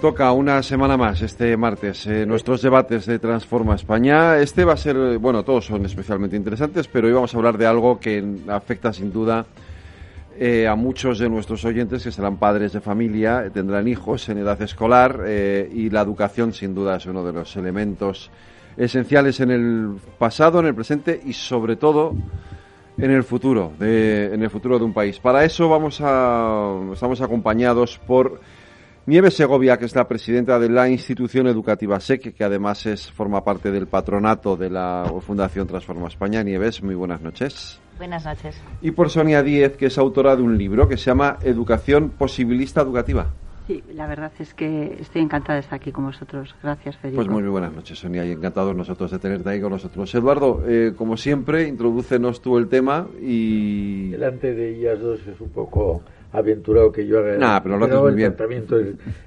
Toca una semana más este martes eh, nuestros debates de Transforma España. Este va a ser, eh, bueno, todos son especialmente interesantes, pero hoy vamos a hablar de algo que afecta sin duda eh, a muchos de nuestros oyentes que serán padres de familia, tendrán hijos en edad escolar y la educación sin duda es uno de los elementos esenciales en el pasado, en el presente y sobre todo en el futuro, de, en el futuro de un país. Para eso vamos a, estamos acompañados por Nieves Segovia, que es la presidenta de la institución educativa SEC, que además es, forma parte del patronato de la Fundación Transforma España. Nieves, muy buenas noches. Buenas noches. Y por Sonia Díez, que es autora de un libro que se llama Educación Posibilista Educativa. Sí, la verdad es que estoy encantada de estar aquí con vosotros. Gracias, Federico. Pues muy, buenas noches, Sonia, y encantados nosotros de tenerte ahí con nosotros. Eduardo, eh, como siempre, introdúcenos tú el tema y... Delante de ellas dos es un poco aventurado que yo haga nah, pero lo haces muy bien.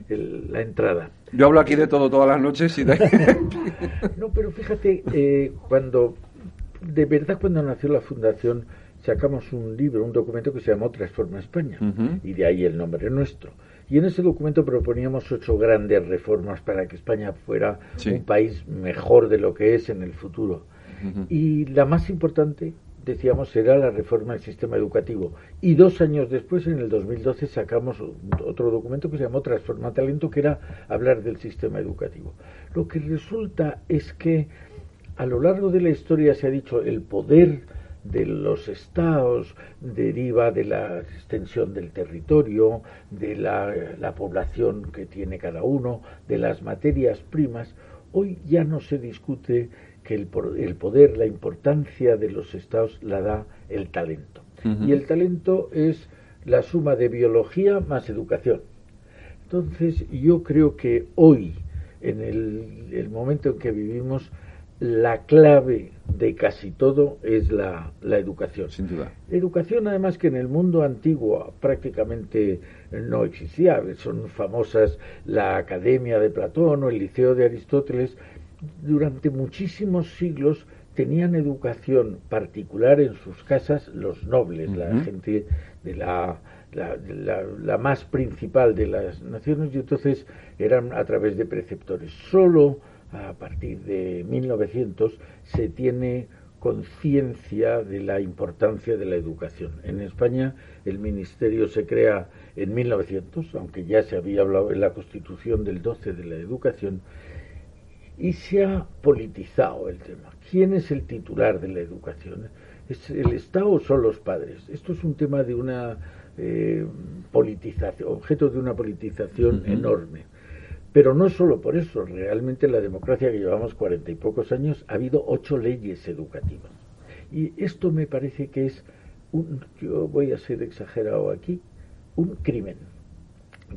el, la entrada. Yo hablo aquí de todo todas las noches y de... no, pero fíjate, eh, cuando, de verdad cuando nació la fundación, sacamos un libro, un documento que se llamó Transforma España, y de ahí el nombre nuestro. Y en ese documento proponíamos ocho grandes reformas para que España fuera un país mejor de lo que es en el futuro. Y la más importante decíamos, será la reforma del sistema educativo. Y dos años después, en el 2012, sacamos otro documento que se llamó Transforma Talento, que era hablar del sistema educativo. Lo que resulta es que a lo largo de la historia se ha dicho el poder de los estados deriva de la extensión del territorio, de la, la población que tiene cada uno, de las materias primas. Hoy ya no se discute que el, el, poder, la importancia de los estados la da el talento. Y el talento es la suma de biología más educación. Entonces yo creo que hoy, en el, el momento en que vivimos, la clave de casi todo es la, la, educación. Sin duda. Educación, además, que en el mundo antiguo prácticamente no existía. Son famosas la Academia de Platón o el Liceo de Aristóteles, durante muchísimos siglos tenían educación particular en sus casas los nobles, la gente de la, la, más principal de las naciones, y entonces eran a través de preceptores. Solo a partir de 1900 se tiene conciencia de la importancia de la educación. En España el ministerio se crea en 1900, aunque ya se había hablado en la Constitución del 12 de la educación, y se ha politizado el tema. ¿Quién es el titular de la educación? ¿Es el Estado o son los padres? Esto es un tema de una eh, politización, objeto de una politización enorme. Pero no solo por eso, realmente en la democracia que llevamos cuarenta y pocos años ha habido ocho leyes educativas. Y esto me parece que es un, yo voy a ser exagerado aquí, un crimen.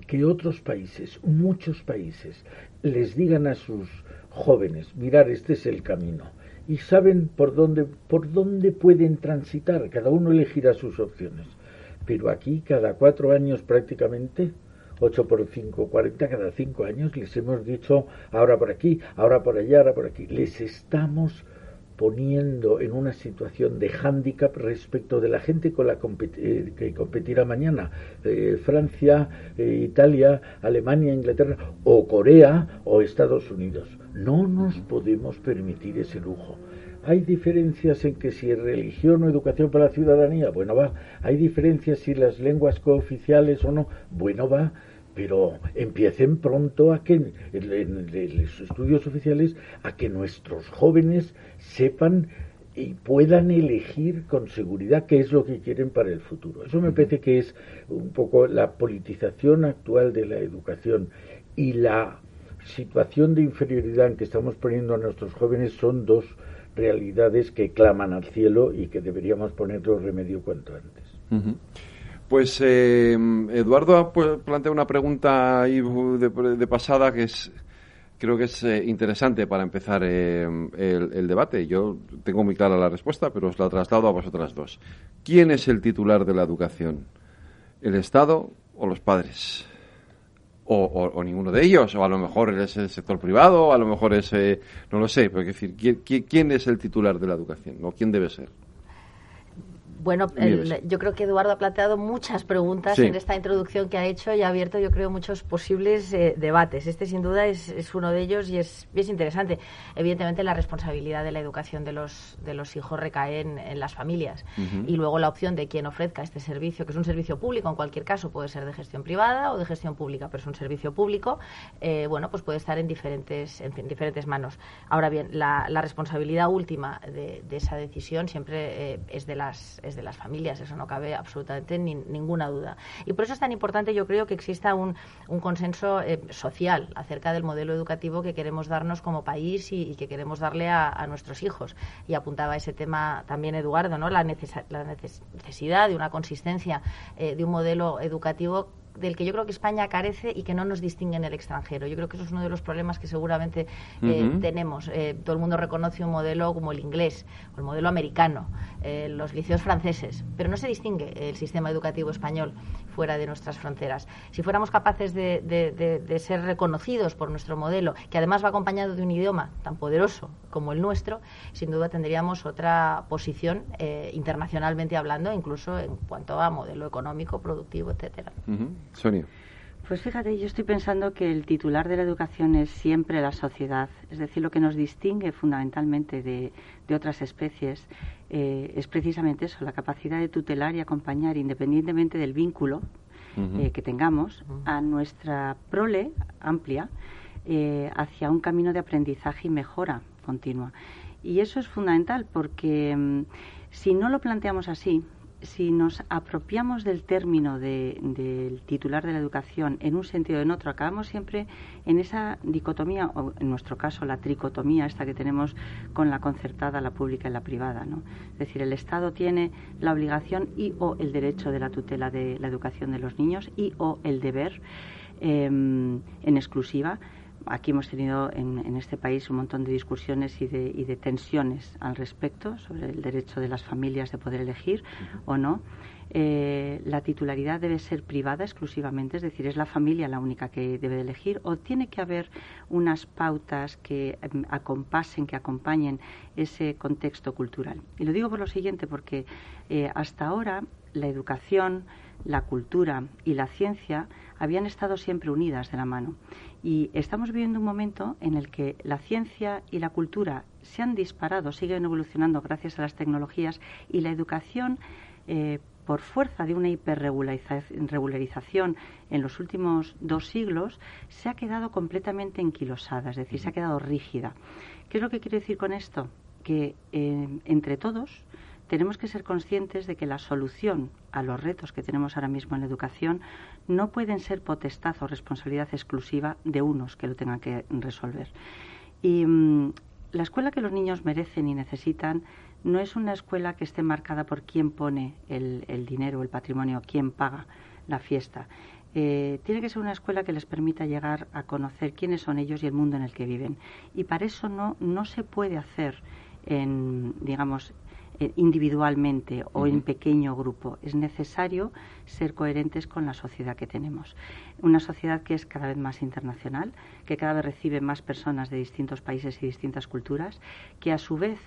Que otros países, muchos países, les digan a sus jóvenes, mirar, este es el camino. Y saben por dónde, por dónde pueden transitar, cada uno elegirá sus opciones. Pero aquí, cada cuatro años prácticamente, 8 por 5, 40, cada cinco años les hemos dicho, ahora por aquí, ahora por allá, ahora por aquí. Les estamos poniendo en una situación de hándicap respecto de la gente con la eh, que competirá mañana. Eh, Francia, eh, Italia, Alemania, Inglaterra, o Corea, o Estados Unidos. No nos podemos permitir ese lujo. Hay diferencias en que si es religión o educación para la ciudadanía, bueno va. Hay diferencias si las lenguas cooficiales o no, bueno va pero empiecen pronto a que en, los estudios oficiales a que nuestros jóvenes sepan y puedan elegir con seguridad qué es lo que quieren para el futuro. Eso me parece que es un poco la politización actual de la educación y la situación de inferioridad en que estamos poniendo a nuestros jóvenes son dos realidades que claman al cielo y que deberíamos ponerlos remedio cuanto antes. Pues eh, Eduardo ha plantea una pregunta ahí de, pasada que es Creo que es eh, interesante para empezar eh, el, debate. Yo tengo muy clara la respuesta, pero os la traslado a vosotras dos. ¿Quién es el titular de la educación? ¿El Estado o los padres? O, ninguno de ellos, o a lo mejor es el sector privado, o a lo mejor es, eh, no lo sé, pero decir, ¿quién, ¿quién, es el titular de la educación? ¿O quién debe ser? Bueno, yo creo que Eduardo ha planteado muchas preguntas en esta introducción que ha hecho y ha abierto, yo creo, muchos posibles eh, debates. Este, sin duda, es, uno de ellos y es, es interesante. Evidentemente, la responsabilidad de la educación de los, de los hijos recae en, las familias. Y luego la opción de quien ofrezca este servicio, que es un servicio público, en cualquier caso, puede ser de gestión privada o de gestión pública, pero es un servicio público, eh, bueno, pues puede estar en diferentes, en, diferentes manos. Ahora bien, la, responsabilidad última de, esa decisión siempre eh, es de las de las familias, eso no cabe absolutamente ninguna duda. Y por eso es tan importante, yo creo, que exista un, consenso eh, social acerca del modelo educativo que queremos darnos como país y, que queremos darle a, nuestros hijos. Y apuntaba ese tema también Eduardo, ¿no? la, necesidad de una consistencia eh, de un modelo educativo del que yo creo que España carece y que no nos distingue en el extranjero. Yo creo que eso es uno de los problemas que seguramente eh, tenemos. Eh, todo el mundo reconoce un modelo como el inglés o el modelo americano, eh, los liceos franceses, pero no se distingue el sistema educativo español fuera de nuestras fronteras. Si fuéramos capaces de, ser reconocidos por nuestro modelo, que además va acompañado de un idioma tan poderoso como el nuestro, sin duda tendríamos otra posición internacionalmente hablando, incluso en cuanto a modelo económico, productivo, etcétera. Sonia. Pues fíjate, yo estoy pensando que el titular de la educación es siempre la sociedad, es decir, lo que nos distingue fundamentalmente de, otras especies eh, es precisamente eso, la capacidad de tutelar y acompañar, independientemente del vínculo eh, que tengamos, a nuestra prole amplia eh, hacia un camino de aprendizaje y mejora continua. Y eso es fundamental porque mm, si no lo planteamos así, si nos apropiamos del término del titular de la educación en un sentido o en otro, acabamos siempre en esa dicotomía, o en nuestro caso la tricotomía, esta que tenemos con la concertada, la pública y la privada. ¿no? Es decir, el Estado tiene la obligación y o el derecho de la tutela de la educación de los niños y o el deber em, en exclusiva aquí hemos tenido en, este país un montón de discusiones y de, tensiones al respecto sobre el derecho de las familias de poder elegir o no. Eh, la titularidad debe ser privada exclusivamente, es decir, es la familia la única que debe elegir, o tiene que haber unas pautas que em, acompasen, que acompañen ese contexto cultural. Y lo digo por lo siguiente, porque eh, hasta ahora la educación, la cultura y la ciencia habían estado siempre unidas de la mano. Y estamos viviendo un momento en el que la ciencia y la cultura se han disparado, siguen evolucionando gracias a las tecnologías y la educación, eh, por fuerza de una hiperregularización en los últimos dos siglos, se ha quedado completamente enquilosada, es decir, se ha quedado rígida. ¿Qué es lo que quiero decir con esto? Que eh, entre todos, tenemos que ser conscientes de que la solución a los retos que tenemos ahora mismo en la educación no pueden ser potestad o responsabilidad exclusiva de unos que lo tengan que resolver. Y mm, la escuela que los niños merecen y necesitan no es una escuela que esté marcada por quién pone el, dinero, el patrimonio, quién paga la fiesta. Eh, tiene que ser una escuela que les permita llegar a conocer quiénes son ellos y el mundo en el que viven. Y para eso no, no se puede hacer en, digamos, individualmente o en pequeño grupo. Es necesario ser coherentes con la sociedad que tenemos. Una sociedad que es cada vez más internacional, que cada vez recibe más personas de distintos países y distintas culturas, que a su vez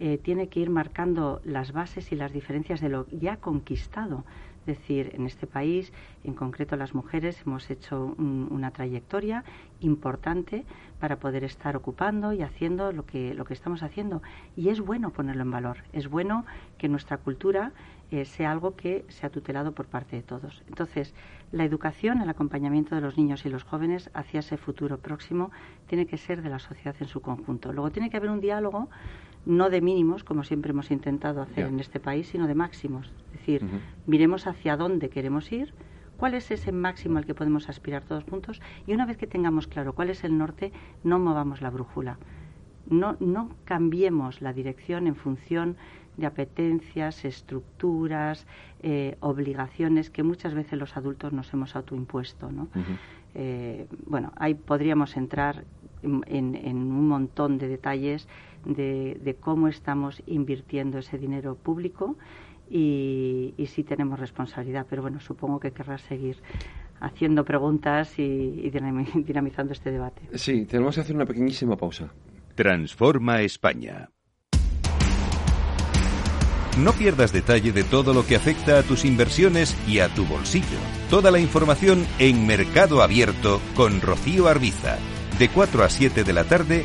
eh, tiene que ir marcando las bases y las diferencias de lo ya conquistado decir, en este país, en concreto las mujeres, hemos hecho una trayectoria importante para poder estar ocupando y haciendo lo que, lo que estamos haciendo. Y es bueno ponerlo en valor. Es bueno que nuestra cultura eh, sea algo que sea tutelado por parte de todos. Entonces, la educación, el acompañamiento de los niños y los jóvenes hacia ese futuro próximo tiene que ser de la sociedad en su conjunto. Luego tiene que haber un diálogo no de mínimos, como siempre hemos intentado hacer en este país, sino de máximos. Es decir, miremos hacia dónde queremos ir, cuál es ese máximo al que podemos aspirar todos juntos y una vez que tengamos claro cuál es el norte, no movamos la brújula. No, no cambiemos la dirección en función de apetencias, estructuras, eh, obligaciones que muchas veces los adultos nos hemos autoimpuesto. ¿no? Eh, bueno, ahí podríamos entrar en, un montón de detalles de, cómo estamos invirtiendo ese dinero público y, y sí tenemos responsabilidad. Pero bueno, supongo que querrá seguir haciendo preguntas y, dinamizando este debate. Sí, tenemos que hacer una pequeñísima pausa. Transforma España. No pierdas detalle de todo lo que afecta a tus inversiones y a tu bolsillo. Toda la información en Mercado Abierto con Rocío Arbiza, de 4 a 7 de la tarde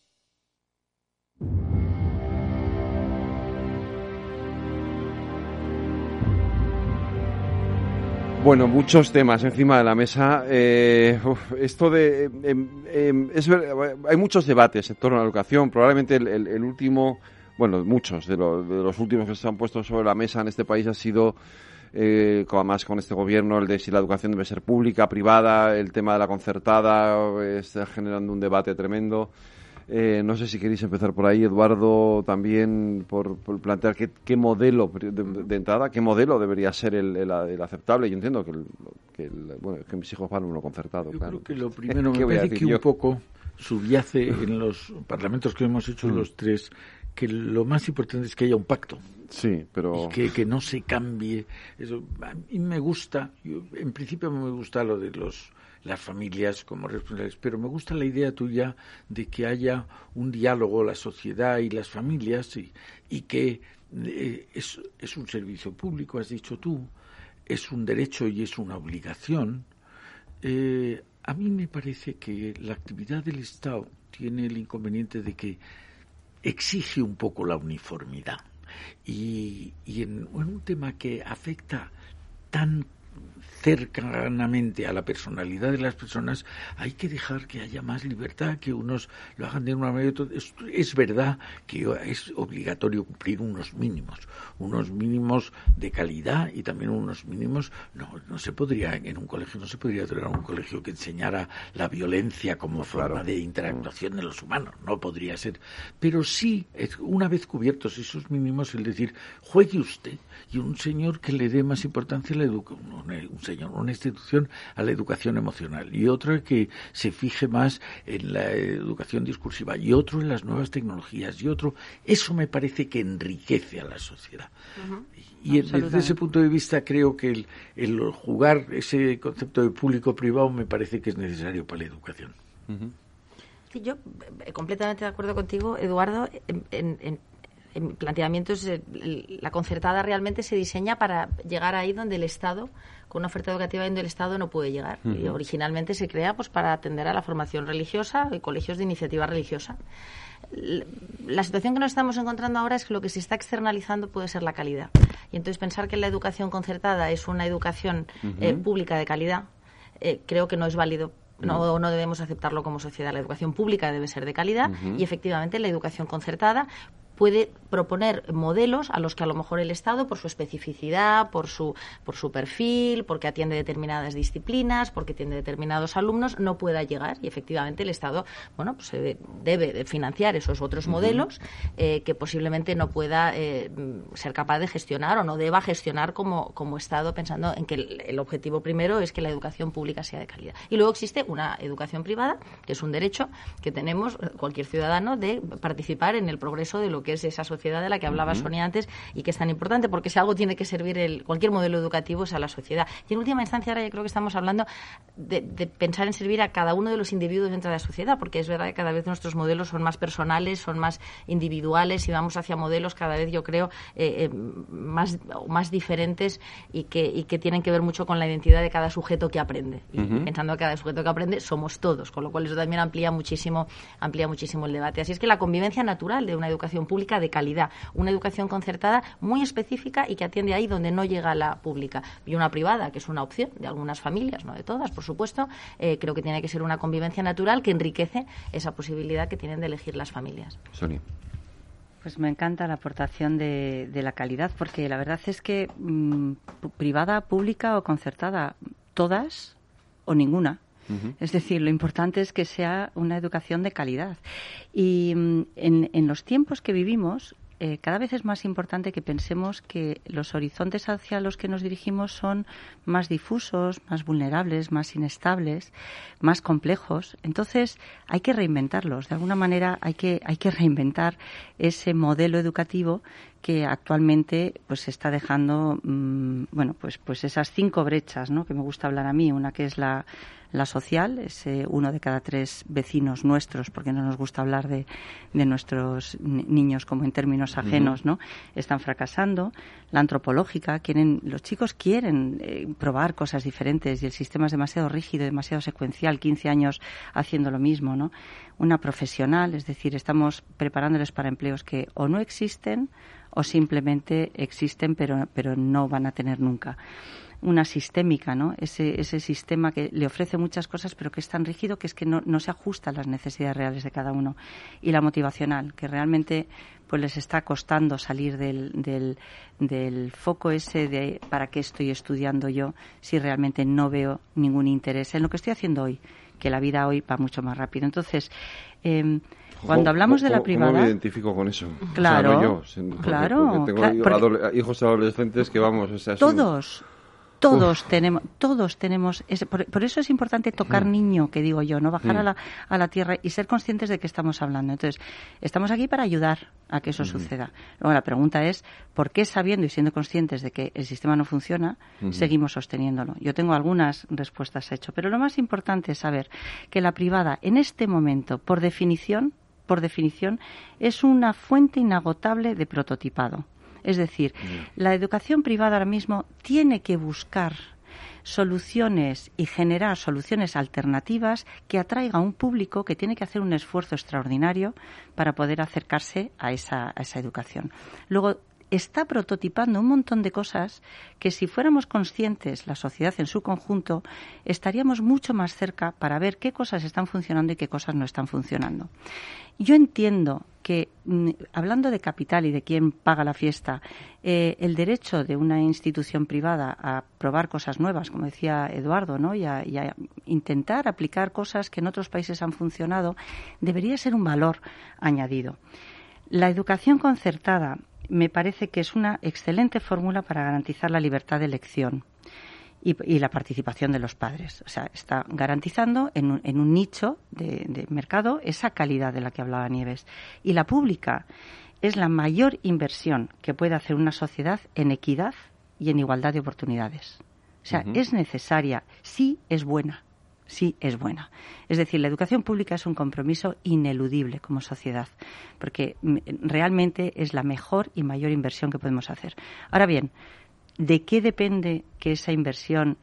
Bueno, muchos temas encima de la mesa. Eh, esto de, em, em, hay muchos debates en torno a la educación. Probablemente el, último, bueno, muchos de, los últimos que se han puesto sobre la mesa en este país ha sido, eh, además con este gobierno, el de si la educación debe ser pública, privada, el tema de la concertada está generando un debate tremendo. Eh, no sé si queréis empezar por ahí, Eduardo, también por, plantear qué, modelo de, entrada, qué modelo debería ser el, aceptable. Yo entiendo que, que, bueno, que mis hijos van a uno concertado. Yo creo que lo primero me parece que un poco subyace en los parlamentos que hemos hecho mm. los tres que lo más importante es que haya un pacto. Sí, pero... Y que, que no se cambie. Eso, a mí me gusta, en principio me gusta lo de los las familias como responsables. Pero me gusta la idea tuya de que haya un diálogo, la sociedad y las familias, y, y que eh, es, es un servicio público, has dicho tú, es un derecho y es una obligación. Eh, a mí me parece que la actividad del Estado tiene el inconveniente de que exige un poco la uniformidad. Y, y en, un tema que afecta tan cercanamente a la personalidad de las personas, hay que dejar que haya más libertad, que unos lo hagan de una manera. Es, es verdad que es obligatorio cumplir unos mínimos, unos mínimos de calidad y también unos mínimos. No, no se podría, en un colegio, no se podría tener un colegio que enseñara la violencia como forma de interactuación de los humanos, no podría ser. Pero sí, una vez cubiertos esos mínimos, el decir, juegue usted y un señor que le dé más importancia a la educación, un señor, una institución a la educación emocional y otra que se fije más en la educación discursiva y otro en las nuevas tecnologías y otro, eso me parece que enriquece a la sociedad. Y desde ese punto de vista creo que el, el jugar ese concepto de público-privado me parece que es necesario para la educación. Sí, yo eh, completamente de acuerdo contigo, Eduardo, en, en, en planteamientos, la concertada realmente se diseña para llegar ahí donde el Estado, con una oferta educativa donde el Estado no puede llegar. y originalmente se crea pues para atender a la formación religiosa y colegios de iniciativa religiosa. La situación que nos estamos encontrando ahora es que lo que se está externalizando puede ser la calidad. Y entonces pensar que la educación concertada es una educación eh, pública de calidad, eh, creo que no es válido no, no, debemos aceptarlo como sociedad. La educación pública debe ser de calidad y efectivamente la educación concertada puede proponer modelos a los que a lo mejor el Estado, por su especificidad, por su, por su perfil, porque atiende determinadas disciplinas, porque tiene determinados alumnos, no pueda llegar. Y efectivamente el Estado, bueno, pues debe financiar esos otros modelos eh, que posiblemente no pueda eh, ser capaz de gestionar o no deba gestionar como, como Estado, pensando en que el, objetivo primero es que la educación pública sea de calidad. Y luego existe una educación privada, que es un derecho que tenemos cualquier ciudadano de participar en el progreso de lo que es esa sociedad de la que hablaba Sonia antes y que es tan importante, porque si algo tiene que servir el, cualquier modelo educativo es a la sociedad. Y en última instancia, ahora yo creo que estamos hablando de, pensar en servir a cada uno de los individuos dentro de la sociedad, porque es verdad que cada vez nuestros modelos son más personales, son más individuales y vamos hacia modelos cada vez, yo creo, eh, eh, más, más diferentes y que, y que tienen que ver mucho con la identidad de cada sujeto que aprende. Y pensando que cada sujeto que aprende somos todos, con lo cual eso también amplía muchísimo, amplía muchísimo el debate. Así es que la convivencia natural de una educación pública pública de calidad, una educación concertada muy específica y que atiende ahí donde no llega la pública. Y una privada, que es una opción de algunas familias, no de todas, por supuesto, eh, creo que tiene que ser una convivencia natural que enriquece esa posibilidad que tienen de elegir las familias. Sonia. Pues me encanta la aportación de, la calidad, porque la verdad es que mm, privada, pública o concertada, todas o ninguna. Es decir, lo importante es que sea una educación de calidad. Y mm, en, los tiempos que vivimos, eh, cada vez es más importante que pensemos que los horizontes hacia los que nos dirigimos son más difusos, más vulnerables, más inestables, más complejos. Entonces hay que reinventarlos. De alguna manera hay que, hay que reinventar ese modelo educativo que actualmente pues se está dejando mm, bueno pues pues esas cinco brechas ¿no? que me gusta hablar a mí. Una que es la, la social ese uno de cada tres vecinos nuestros porque no nos gusta hablar de, de nuestros niños como en términos ajenos no están fracasando. La antropológica quieren los chicos quieren eh, probar cosas diferentes y el sistema es demasiado rígido demasiado secuencial 15 años haciendo lo mismo no una profesional es decir estamos preparándoles para empleos que o no existen o simplemente existen pero, pero no van a tener nunca una sistémica, ¿no? Ese, ese sistema que le ofrece muchas cosas, pero que es tan rígido que es que no, no se ajusta a las necesidades reales de cada uno. Y la motivacional, que realmente pues les está costando salir del, del, del foco ese de para qué estoy estudiando yo si realmente no veo ningún interés en lo que estoy haciendo hoy, que la vida hoy va mucho más rápido. Entonces, eh, cuando hablamos de la privada. ¿Cómo me identifico con eso? Claro. claro. tengo hijos adolescentes que vamos. O todos. Todos tenemos, todos tenemos, por, eso es importante tocar niño, que digo yo, no bajar a, la, a la tierra y ser conscientes de que estamos hablando. Entonces, estamos aquí para ayudar a que eso suceda. Luego la pregunta es, ¿por qué sabiendo y siendo conscientes de que el sistema no funciona, seguimos sosteniéndolo? Yo tengo algunas respuestas hecho, pero lo más importante es saber que la privada, en este momento, por definición, por definición, es una fuente inagotable de prototipado. Es decir, la educación privada ahora mismo tiene que buscar soluciones y generar soluciones alternativas que atraiga a un público que tiene que hacer un esfuerzo extraordinario para poder acercarse a esa, a esa educación. Luego, está prototipando un montón de cosas que si fuéramos conscientes, la sociedad en su conjunto, estaríamos mucho más cerca para ver qué cosas están funcionando y qué cosas no están funcionando. Yo entiendo que, mm, hablando de capital y de quién paga la fiesta, eh, el derecho de una institución privada a probar cosas nuevas, como decía Eduardo, ¿no? y a intentar aplicar cosas que en otros países han funcionado, debería ser un valor añadido. La educación concertada me parece que es una excelente fórmula para garantizar la libertad de elección. Y, la participación de los padres. O sea, está garantizando en un, nicho de, mercado esa calidad de la que hablaba Nieves. Y la pública es la mayor inversión que puede hacer una sociedad en equidad y en igualdad de oportunidades. O sea, es necesaria, sí es buena sí es buena. Es decir, la educación pública es un compromiso ineludible como sociedad, porque mm, realmente es la mejor y mayor inversión que podemos hacer. Ahora bien, ¿de qué depende que esa inversión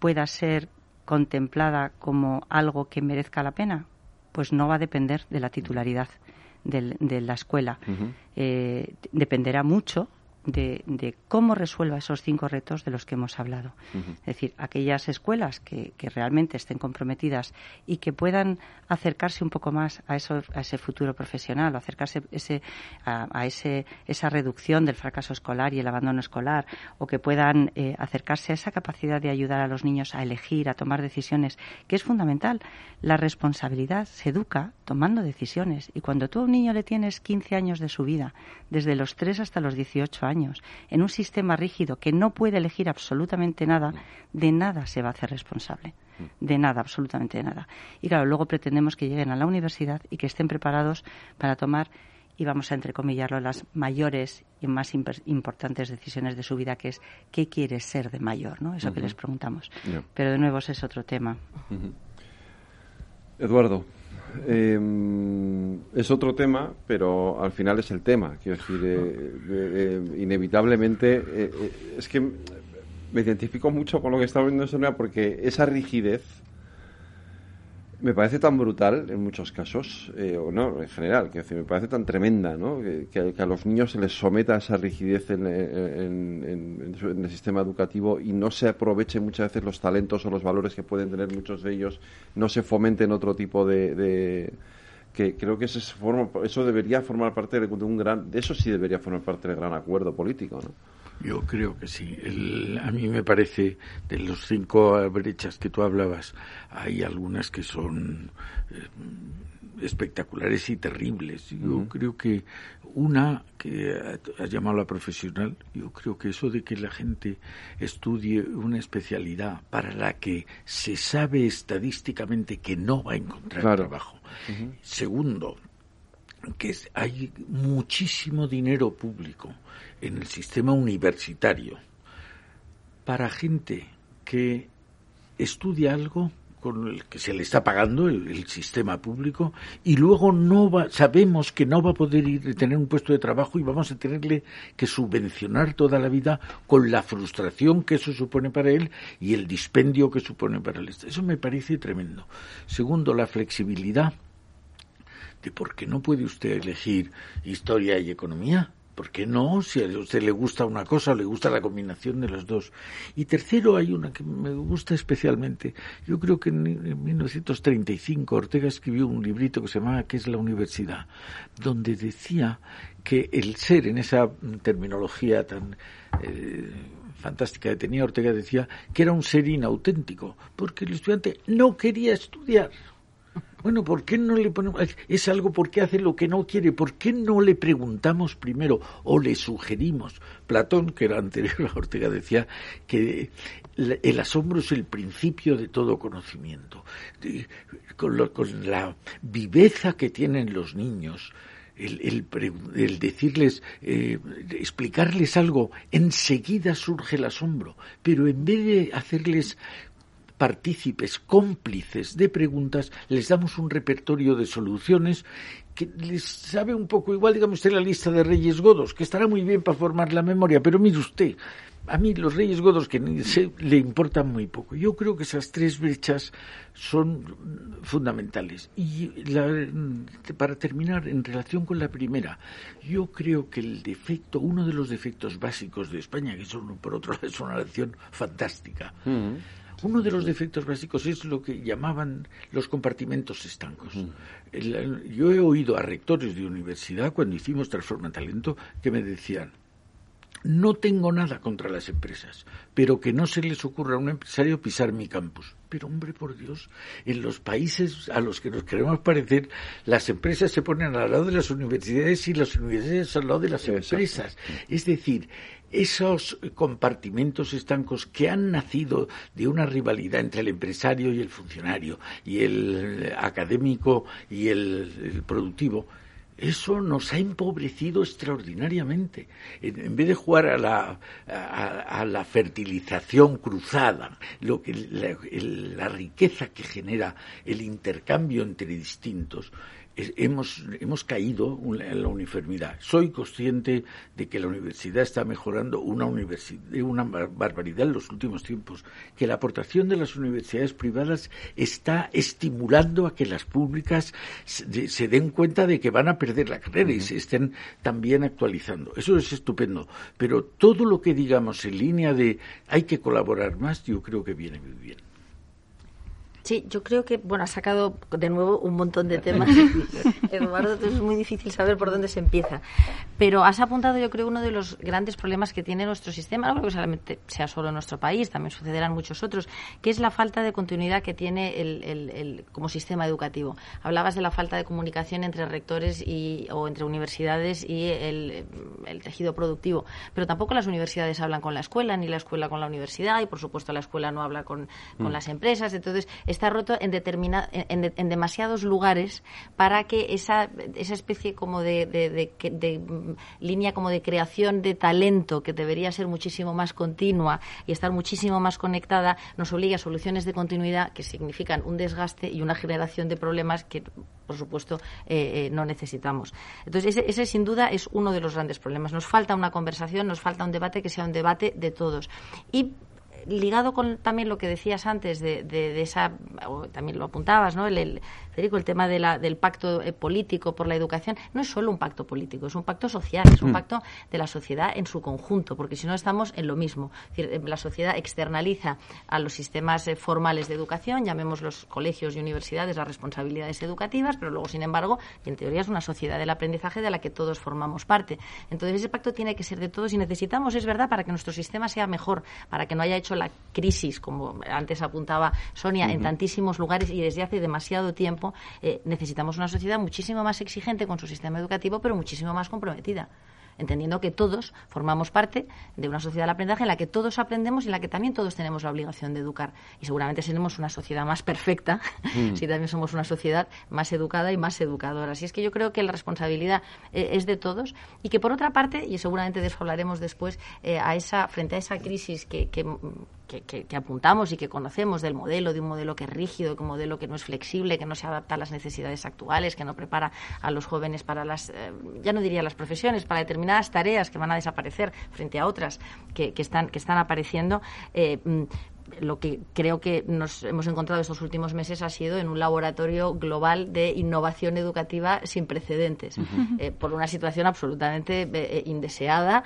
pueda ser contemplada como algo que merezca la pena? Pues no va a depender de la titularidad de, la escuela. Eh, dependerá mucho de, cómo resuelva esos cinco retos de los que hemos hablado. Es decir, aquellas escuelas que, realmente estén comprometidas y que puedan acercarse un poco más a, eso, a ese futuro profesional o acercarse ese, a, ese, esa reducción del fracaso escolar y el abandono escolar o que puedan eh, acercarse a esa capacidad de ayudar a los niños a elegir, a tomar decisiones, que es fundamental. La responsabilidad se educa tomando decisiones y cuando tú a un niño le tienes 15 años de su vida, desde los 3 hasta los 18 años, en un sistema rígido que no puede elegir absolutamente nada, de nada se va a hacer responsable. De nada, absolutamente de nada. Y claro, luego pretendemos que lleguen a la universidad y que estén preparados para tomar y vamos a entrecomillarlo, las mayores y más importantes decisiones de su vida, que es qué quieres ser de mayor, ¿no? Eso que les preguntamos. Pero de nuevo ese es otro tema. Eduardo, eh, es otro tema, pero al final es el tema. Quiero decir, eh, eh, inevitablemente, eh, es que me identifico mucho con lo que está viendo Sonia porque esa rigidez Me parece tan brutal en muchos casos, eh, o no, en general, que me parece tan tremenda, ¿no? Que, a los niños se les someta esa rigidez en, el sistema educativo y no se aprovechen muchas veces los talentos o los valores que pueden tener muchos de ellos, no se fomenten otro tipo de, que creo que eso, eso debería formar parte de un gran, de eso sí debería formar parte del gran acuerdo político, ¿no? Yo creo que sí. a mí me parece, de los cinco brechas que tú hablabas, hay algunas que son eh, espectaculares y terribles. Yo creo que una que has llamado la profesional, yo creo que eso de que la gente estudie una especialidad para la que se sabe estadísticamente que no va a encontrar trabajo. Segundo, que hay muchísimo dinero público en el sistema universitario para gente que estudia algo con el que se le está pagando el, sistema público y luego no va, sabemos que no va a poder ir tener un puesto de trabajo y vamos a tenerle que subvencionar toda la vida con la frustración que eso supone para él y el dispendio que supone para él. Eso me parece tremendo. Segundo, la flexibilidad de por qué no puede usted elegir historia y economía. ¿Por qué no? Si a usted le gusta una cosa o le gusta la combinación de los dos. Y tercero, hay una que me gusta especialmente. Yo creo que en 1935 Ortega escribió un librito que se llamaba ¿Qué es la universidad? donde decía que el ser, en esa terminología tan eh, fantástica que tenía Ortega, decía que era un ser inauténtico, porque el estudiante no quería estudiar. Bueno, ¿por qué no le ponemos? Es algo porque hace lo que no quiere. ¿Por qué no le preguntamos primero o le sugerimos? Platón, que era anterior a Ortega, decía que el asombro es el principio de todo conocimiento. Con, la viveza que tienen los niños, el, decirles, eh, explicarles algo, enseguida surge el asombro. Pero en vez de hacerles partícipes, cómplices de preguntas, les damos un repertorio de soluciones que les sabe un poco igual, digamos usted, la lista de reyes godos, que estará muy bien para formar la memoria, pero mire usted, a mí los reyes godos que se, le importan muy poco. Yo creo que esas tres brechas son fundamentales. Y para terminar, en relación con la primera, yo creo que el defecto, uno de los defectos básicos de España, que son por otro lado es una nación fantástica, uno de los defectos básicos es lo que llamaban los compartimentos estancos. yo he oído a rectores de universidad cuando hicimos Transforma Talento que me decían, no tengo nada contra las empresas, pero que no se les ocurra a un empresario pisar mi campus. Pero hombre, por Dios, en los países a los que nos queremos parecer, las empresas se ponen al lado de las universidades y las universidades al lado de las empresas. Es decir, esos compartimentos estancos que han nacido de una rivalidad entre el empresario y el funcionario, y el académico y el, productivo, eso nos ha empobrecido extraordinariamente. En, vez de jugar a la, a, la fertilización cruzada, lo que, la riqueza que genera el intercambio entre distintos, hemos, hemos caído en la uniformidad. Soy consciente de que la universidad está mejorando una, una barbaridad en los últimos tiempos, que la aportación de las universidades privadas está estimulando a que las públicas se, den cuenta de que van a perder la carrera y se estén también actualizando. Eso es estupendo. Pero todo lo que digamos en línea de hay que colaborar más, yo creo que viene muy bien. Sí, yo creo que, bueno, ha sacado de nuevo un montón de temas. Eduardo, es muy difícil saber por dónde se empieza. Pero has apuntado, yo creo, uno de los grandes problemas que tiene nuestro sistema, no creo que solamente sea solo en nuestro país, también sucederán muchos otros, que es la falta de continuidad que tiene el, como sistema educativo. Hablabas de la falta de comunicación entre rectores y, o entre universidades y el, tejido productivo, pero tampoco las universidades hablan con la escuela, ni la escuela con la universidad, y por supuesto la escuela no habla con, con mm. las empresas. Entonces, está roto en, determina, en, demasiados lugares para que esa, esa especie como de, de, mm, línea como de creación de talento que debería ser muchísimo más continua y estar muchísimo más conectada nos obligue a soluciones de continuidad que significan un desgaste y una generación de problemas que por supuesto eh, eh, no necesitamos. Entonces ese, ese sin duda es uno de los grandes problemas. Nos falta una conversación, nos falta un debate que sea un debate de todos. Ligado con también lo que decías antes de, de, esa, también lo apuntabas, ¿no? El, Federico, el tema de la, del pacto eh, político por la educación, no es solo un pacto político, es un pacto social, es un mm. pacto de la sociedad en su conjunto, porque si no estamos en lo mismo. Eh, la sociedad externaliza a los sistemas formales de educación, llamemos los colegios y universidades las responsabilidades educativas, pero luego, sin embargo, en teoría es una sociedad del aprendizaje de la que todos formamos parte. Entonces, ese pacto tiene que ser de todos y necesitamos, es verdad, para que nuestro sistema sea mejor, para que no haya hecho la crisis, como antes apuntaba Sonia, en tantísimos lugares y desde hace demasiado tiempo, eh, necesitamos una sociedad muchísimo más exigente con su sistema educativo, pero muchísimo más comprometida entendiendo que todos formamos parte de una sociedad del aprendizaje en la que todos aprendemos y en la que también todos tenemos la obligación de educar. Y seguramente seremos una sociedad más perfecta mm. si también somos una sociedad más educada y más educadora. Así es que yo creo que la responsabilidad eh, es de todos y que por otra parte, y seguramente de eso hablaremos después, eh, a esa, frente a esa crisis que, que, que, apuntamos y que conocemos del modelo, de un modelo que es rígido, de un modelo que no es flexible, que no se adapta a las necesidades actuales, que no prepara a los jóvenes para las, eh, ya no diría las profesiones, para determinadas tareas que van a desaparecer frente a otras que, están, que están apareciendo. Eh, mm, lo que creo que nos hemos encontrado estos últimos meses ha sido en un laboratorio global de innovación educativa sin precedentes, eh, por una situación absolutamente eh, eh, indeseada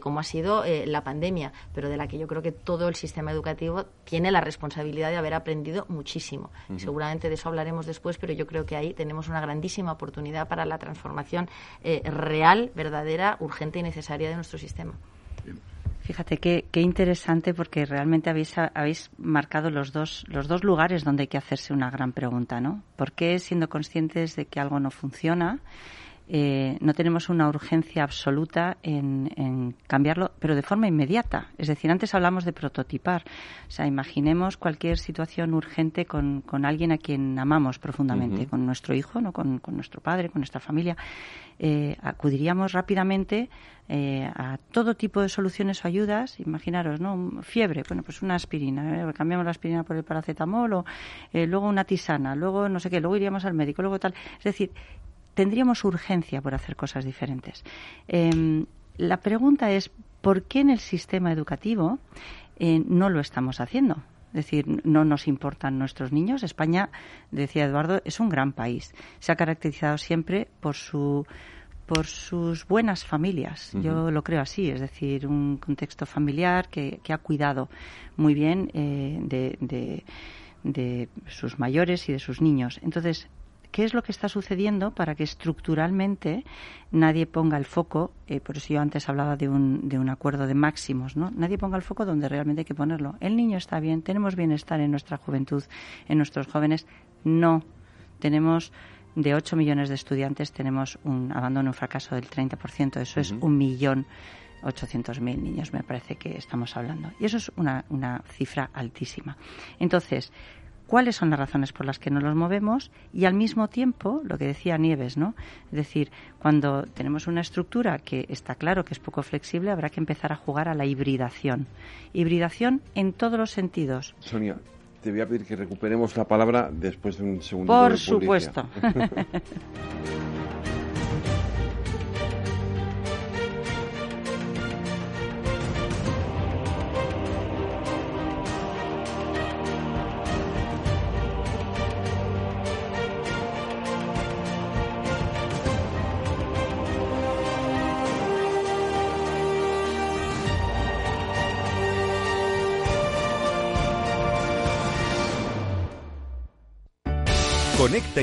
como ha sido la pandemia, pero de la que yo creo que todo el sistema educativo tiene la responsabilidad de haber aprendido muchísimo. Seguramente de eso hablaremos después, pero yo creo que ahí tenemos una grandísima oportunidad para la transformación real, verdadera, urgente y necesaria de nuestro sistema. Fíjate qué, qué interesante porque realmente habéis, habéis marcado los dos, los dos lugares donde hay que hacerse una gran pregunta, ¿no? ¿Por qué siendo conscientes de que algo no funciona? Eh, no tenemos una urgencia absoluta en, cambiarlo, pero de forma inmediata. Es decir, antes hablamos de prototipar. O sea, imaginemos cualquier situación urgente con, alguien a quien amamos profundamente, con nuestro hijo, ¿no? Con, nuestro padre, con nuestra familia. Eh, acudiríamos rápidamente eh, a todo tipo de soluciones o ayudas. Imaginaros, ¿no? Fiebre, bueno, pues una aspirina. Cambiamos la aspirina por el paracetamol o luego una tisana, luego no sé qué, luego iríamos al médico, luego tal. Es decir, tendríamos urgencia por hacer cosas diferentes. Em, la pregunta es, ¿por qué en el sistema educativo eh, no lo estamos haciendo? Es decir, no nos importan nuestros niños. España, decía Eduardo, es un gran país. Se ha caracterizado siempre por su por sus buenas familias. Yo lo creo así, es decir, un contexto familiar que, ha cuidado muy bien eh, de, de, de, sus mayores y de sus niños. Entonces, qué es lo que está sucediendo para que estructuralmente nadie ponga el foco, eh, por eso yo antes hablaba de un, de un acuerdo de máximos, ¿no? Nadie ponga el foco donde realmente hay que ponerlo. El niño está bien, tenemos bienestar en nuestra juventud, en nuestros jóvenes. No, tenemos de 8 millones de estudiantes, tenemos un abandono, un fracaso del 30%, eso es un millón. 800.000 niños, me parece que estamos hablando. Y eso es una, una cifra altísima. Entonces, cuáles son las razones por las que no los movemos y al mismo tiempo, lo que decía Nieves, ¿no? Es decir, cuando tenemos una estructura que está claro que es poco flexible, habrá que empezar a jugar a la hibridación. Hibridación en todos los sentidos. Sonia, te voy a pedir que recuperemos la palabra después de un segundo. Por supuesto.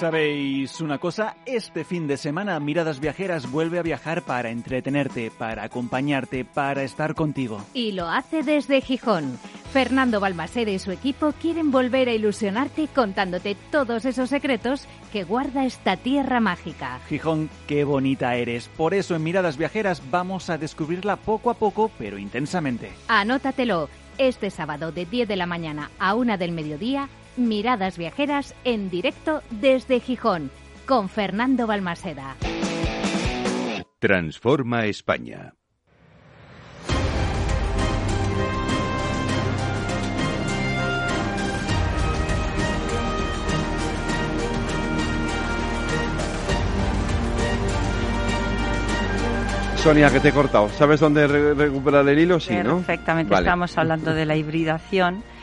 ¿Sabéis una cosa? Este fin de semana Miradas Viajeras vuelve a viajar para entretenerte, para acompañarte, para estar contigo. Y lo hace desde Gijón. Fernando Balmaceda y su equipo quieren volver a ilusionarte contándote todos esos secretos que guarda esta tierra mágica. Gijón, qué bonita eres. Por eso en Miradas Viajeras vamos a descubrirla poco a poco, pero intensamente. Anótatelo. Este sábado de 10 de la mañana a 1 del mediodía Miradas Viajeras en directo desde Gijón, con Fernando Balmaseda. Transforma España. Sonia, que te he cortado. ¿Sabes dónde recuperar el hilo? Sí, ¿no? Perfectamente. Estamos hablando de la hibridación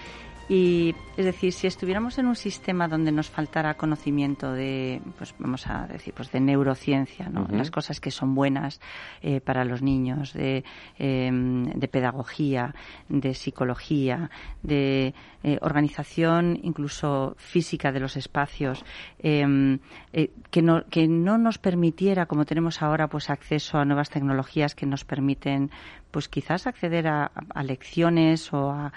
y es decir, si estuviéramos en un sistema donde nos faltara conocimiento de, pues vamos a decir, pues de neurociencia, ¿no? las cosas que son buenas eh, para los niños, de, em, de, pedagogía, de psicología, de eh, organización incluso física de los espacios, em, eh, que, no, que no nos permitiera, como tenemos ahora, pues acceso a nuevas tecnologías que nos permiten pues quizás acceder a, lecciones o a,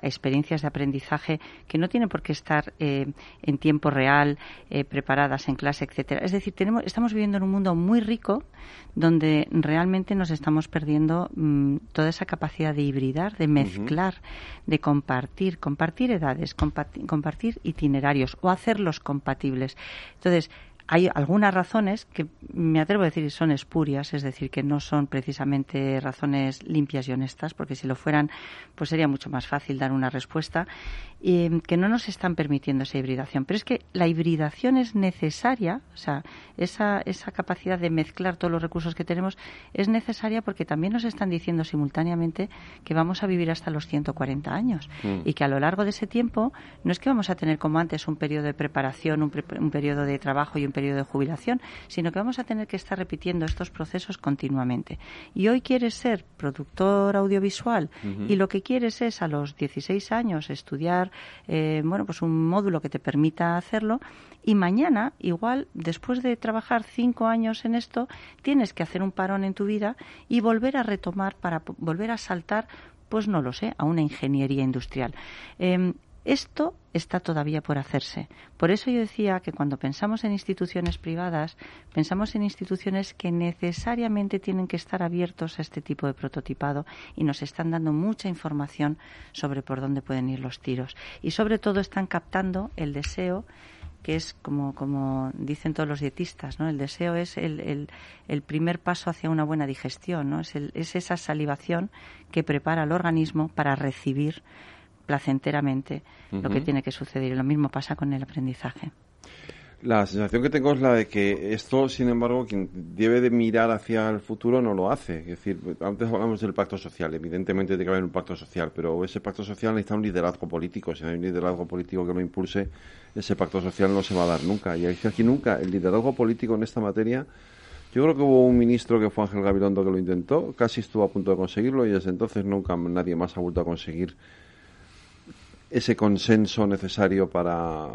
experiencias de aprendizaje que no tienen por qué estar eh, en tiempo real, eh, preparadas en clase, etcétera. Es decir, tenemos, estamos viviendo en un mundo muy rico donde realmente nos estamos perdiendo mm, toda esa capacidad de hibridar, de mezclar, de compartir, compartir edades, compartir itinerarios o hacerlos compatibles. Entonces, hay algunas razones que me atrevo a decir son espurias, es decir, que no son precisamente razones limpias y honestas, porque si lo fueran, pues sería mucho más fácil dar una respuesta, y que no nos están permitiendo esa hibridación. Pero es que la hibridación es necesaria, o sea, esa, esa capacidad de mezclar todos los recursos que tenemos es necesaria porque también nos están diciendo simultáneamente que vamos a vivir hasta los 140 años mm. y que a lo largo de ese tiempo no es que vamos a tener como antes un periodo de preparación, un, un periodo de trabajo y un periodo de jubilación, sino que vamos a tener que estar repitiendo estos procesos continuamente. Y hoy quieres ser productor audiovisual y lo que quieres es a los 16 años estudiar eh, bueno, pues un módulo que te permita hacerlo y mañana, igual, después de trabajar cinco años en esto, tienes que hacer un parón en tu vida y volver a retomar para volver a saltar pues no lo sé, a una ingeniería industrial. Em, esto está todavía por hacerse. Por eso yo decía que cuando pensamos en instituciones privadas, pensamos en instituciones que necesariamente tienen que estar abiertos a este tipo de prototipado y nos están dando mucha información sobre por dónde pueden ir los tiros. Y sobre todo están captando el deseo que es como, como dicen todos los dietistas, ¿no? El deseo es el, el, primer paso hacia una buena digestión, ¿no? Es, es esa salivación que prepara al organismo para recibir placenteramente lo que tiene que suceder. Y lo mismo pasa con el aprendizaje. La sensación que tengo es la de que esto, sin embargo, quien debe de mirar hacia el futuro no lo hace. Es decir, antes hablamos del pacto social. Evidentemente tiene que haber un pacto social, pero ese pacto social necesita un liderazgo político. Si no hay un liderazgo político que lo impulse, ese pacto social no se va a dar nunca. Y aquí nunca el liderazgo político en esta materia yo creo que hubo un ministro que fue Ángel Gabilondo que lo intentó, casi estuvo a punto de conseguirlo y desde entonces nunca nadie más ha vuelto a conseguir ese consenso necesario para,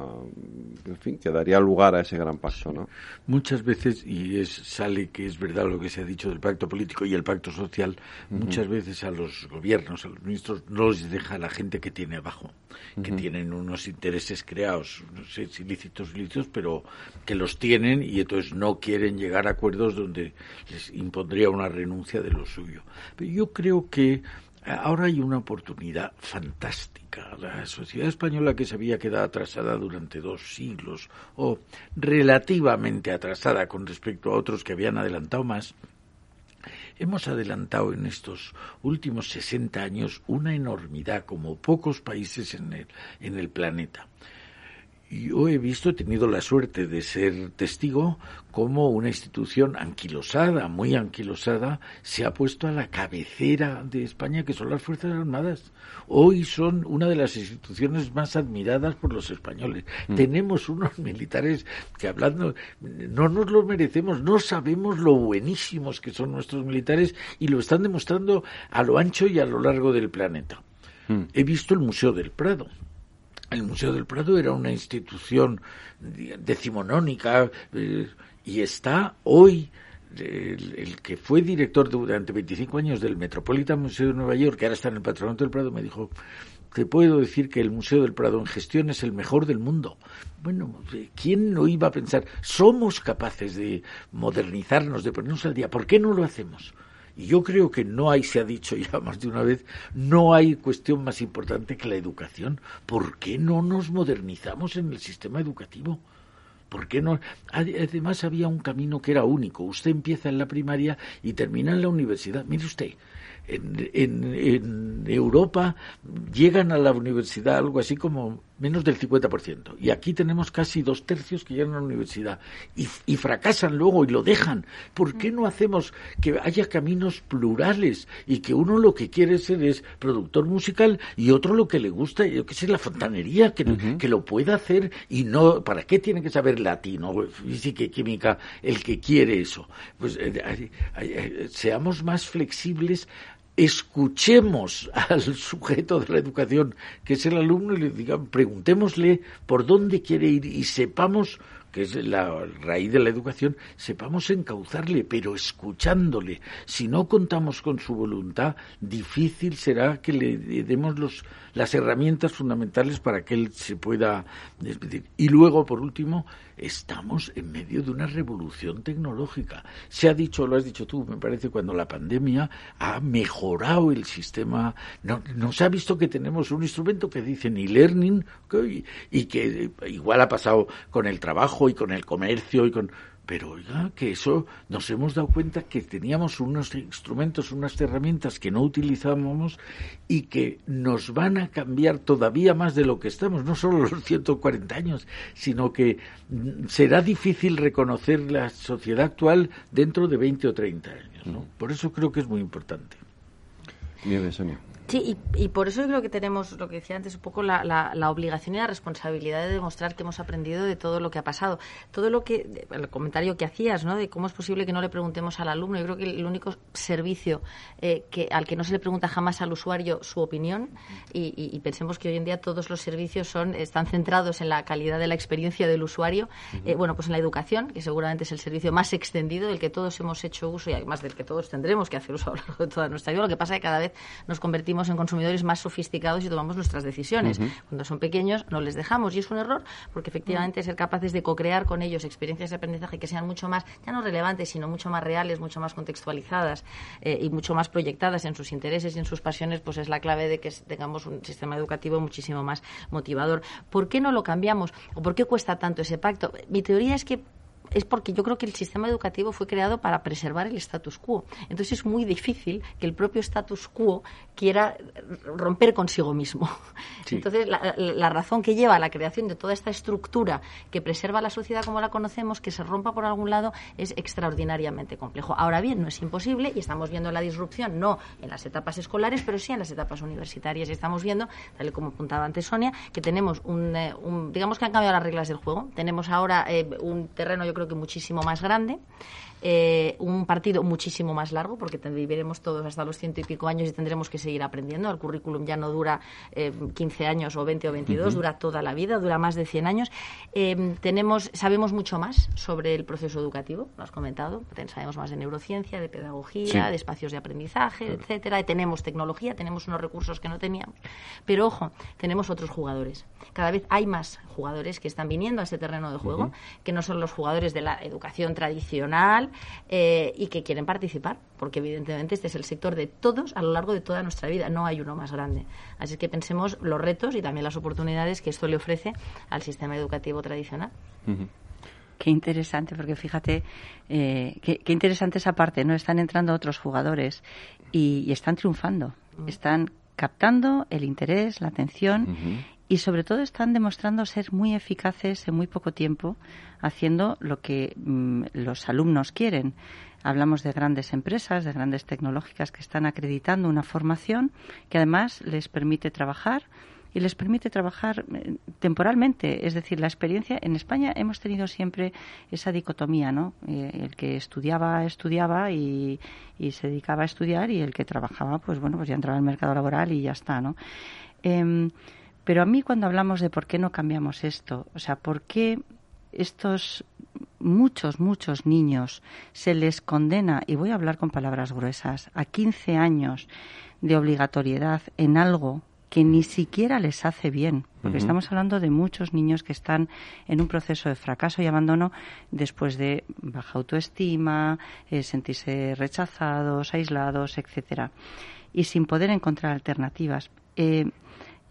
en fin, que daría lugar a ese gran paso, ¿no? Muchas veces, y es, sale que es verdad lo que se ha dicho del pacto político y el pacto social, muchas veces a los gobiernos, a los ministros, no les deja la gente que tiene abajo, que tienen unos intereses creados, no sé si lícitos o ilícitos, pero que los tienen y entonces no quieren llegar a acuerdos donde les impondría una renuncia de lo suyo. Pero yo creo que Ahora hay una oportunidad fantástica. La sociedad española que se había quedado atrasada durante dos siglos, o relativamente atrasada con respecto a otros que habían adelantado más, hemos adelantado en estos últimos 60 años una enormidad como pocos países en el, en el planeta yo he visto, he tenido la suerte de ser testigo cómo una institución anquilosada, muy anquilosada, se ha puesto a la cabecera de España, que son las Fuerzas Armadas. Hoy son una de las instituciones más admiradas por los españoles. Mm. Tenemos unos militares que hablando, no nos lo merecemos, no sabemos lo buenísimos que son nuestros militares y lo están demostrando a lo ancho y a lo largo del planeta. Mm. He visto el Museo del Prado el Museo del Prado era una institución decimonónica eh, y está hoy el, que fue director durante 25 años del Metropolitan Museo de Nueva York, que ahora está en el Patronato del Prado, me dijo, te puedo decir que el Museo del Prado en gestión es el mejor del mundo. Bueno, ¿quién no iba a pensar? Somos capaces de modernizarnos, de ponernos al día. ¿Por qué no lo hacemos? Y yo creo que no hay, se ha dicho ya más de una vez, no hay cuestión más importante que la educación. ¿Por qué no nos modernizamos en el sistema educativo? ¿Por qué no? Además había un camino que era único. Usted empieza en la primaria y termina en la universidad. Mire usted, en, en, Europa llegan a la universidad algo así como menos del 50%. Y aquí tenemos casi dos tercios que llegan a la universidad y, y fracasan luego y lo dejan. ¿Por qué no hacemos que haya caminos plurales y que uno lo que quiere ser es productor musical y otro lo que le gusta, yo que sé, la fontanería, que, que lo pueda hacer y no, ¿para qué tiene que saber latino, física y química el que quiere eso? Pues eh, eh, seamos más flexibles escuchemos al sujeto de la educación, que es el alumno, y le digamos, preguntémosle por dónde quiere ir y sepamos que es la raíz de la educación, sepamos encauzarle, pero escuchándole. Si no contamos con su voluntad, difícil será que le demos los, las herramientas fundamentales para que él se pueda despedir. Y luego, por último, estamos en medio de una revolución tecnológica. Se ha dicho, lo has dicho tú, me parece, cuando la pandemia ha mejorado el sistema, no, nos ha visto que tenemos un instrumento que dice e-learning y que igual ha pasado con el trabajo y con el comercio y con pero oiga, que eso nos hemos dado cuenta que teníamos unos instrumentos, unas herramientas que no utilizábamos y que nos van a cambiar todavía más de lo que estamos, no solo los 140 años, sino que será difícil reconocer la sociedad actual dentro de 20 o 30 años. ¿no? Por eso creo que es muy importante. Bien, Sonia. Sí, y, por eso yo creo que tenemos, lo que decía antes, un poco la, la, obligación y la responsabilidad de demostrar que hemos aprendido de todo lo que ha pasado. Todo lo que, el comentario que hacías, ¿no? De cómo es posible que no le preguntemos al alumno. Yo creo que el único servicio eh, que, al que no se le pregunta jamás al usuario su opinión, y, pensemos que hoy en día todos los servicios son, están centrados en la calidad de la experiencia del usuario, eh, bueno, pues en la educación, que seguramente es el servicio más extendido del que todos hemos hecho uso y además del que todos tendremos que hacer uso a lo largo de toda nuestra vida. Lo que pasa es que cada vez nos convertimos en consumidores más sofisticados y tomamos nuestras decisiones. Cuando son pequeños no les dejamos y es un error porque efectivamente ser capaces de co-crear con ellos experiencias de aprendizaje que sean mucho más, ya no relevantes, sino mucho más reales, mucho más contextualizadas eh, y mucho más proyectadas en sus intereses y en sus pasiones, pues es la clave de que tengamos un sistema educativo muchísimo más motivador. ¿Por qué no lo cambiamos? ¿O por qué cuesta tanto ese pacto? Mi teoría es que es porque yo creo que el sistema educativo fue creado para preservar el status quo. Entonces es muy difícil que el propio status quo quiera romper consigo mismo. Entonces la, razón que lleva a la creación de toda esta estructura que preserva la sociedad como la conocemos, que se rompa por algún lado, es extraordinariamente complejo. Ahora bien, no es imposible y estamos viendo la disrupción no en las etapas escolares, pero sí en las etapas universitarias. Y estamos viendo, tal y como apuntaba antes Sonia, que tenemos un, eh, digamos que han cambiado las reglas del juego. Tenemos ahora eh, un terreno, yo creo que muchísimo más grande eh, un partido muchísimo más largo, porque viviremos todos hasta los ciento y pico años y tendremos que seguir aprendiendo. El currículum ya no dura eh, 15 años o 20 o 22, dura toda la vida, dura más de 100 años. Eh, tenemos, sabemos mucho más sobre el proceso educativo, lo has comentado, sabemos más de neurociencia, de pedagogía, de espacios de aprendizaje, etcétera. tenemos tecnología, tenemos unos recursos que no teníamos. Pero ojo, tenemos otros jugadores. Cada vez hay más jugadores que están viniendo a ese terreno de juego, que no son los jugadores de la educación tradicional, eh, y que quieren participar, porque evidentemente este es el sector de todos a lo largo de toda nuestra vida, no hay uno más grande. Así que pensemos los retos y también las oportunidades que esto le ofrece al sistema educativo tradicional. Qué interesante, porque fíjate, eh, qué, interesante esa parte, ¿no? Están entrando otros jugadores y, están triunfando, mm. están captando el interés, la atención y sobre todo están demostrando ser muy eficaces en muy poco tiempo haciendo lo que mm, los alumnos quieren. Hablamos de grandes empresas, de grandes tecnológicas que están acreditando una formación que además les permite trabajar y les permite trabajar eh, temporalmente. Es decir, la experiencia en España hemos tenido siempre esa dicotomía, ¿no? Eh, el que estudiaba, estudiaba y, se dedicaba a estudiar y el que trabajaba, pues bueno, pues ya entraba al mercado laboral y ya está, ¿no? Em, pero a mí cuando hablamos de por qué no cambiamos esto, o sea, por qué estos muchos, muchos niños se les condena, y voy a hablar con palabras gruesas, a 15 años de obligatoriedad en algo que ni siquiera les hace bien, porque estamos hablando de muchos niños que están en un proceso de fracaso y abandono después de baja autoestima, eh, sentirse rechazados, aislados, etcétera, y sin poder encontrar alternativas. Eh,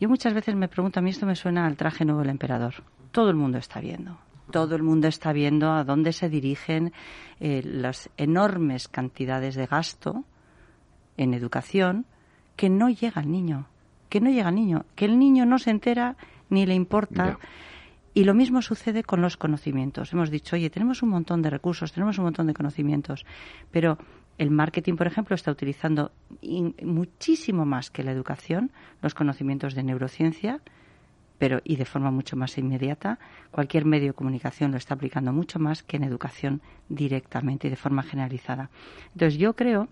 yo muchas veces me pregunto, a mí esto me suena al traje nuevo del emperador. Todo el mundo está viendo. Todo el mundo está viendo a dónde se dirigen eh, las enormes cantidades de gasto en educación que no llega al niño. Que no llega al niño. Que el niño no se entera ni le importa. Y lo mismo sucede con los conocimientos. Hemos dicho, oye, tenemos un montón de recursos, tenemos un montón de conocimientos, pero el marketing, por ejemplo, está utilizando muchísimo más que la educación los conocimientos de neurociencia, pero y de forma mucho más inmediata. Cualquier medio de comunicación lo está aplicando mucho más que en educación directamente y de forma generalizada. Entonces, yo creo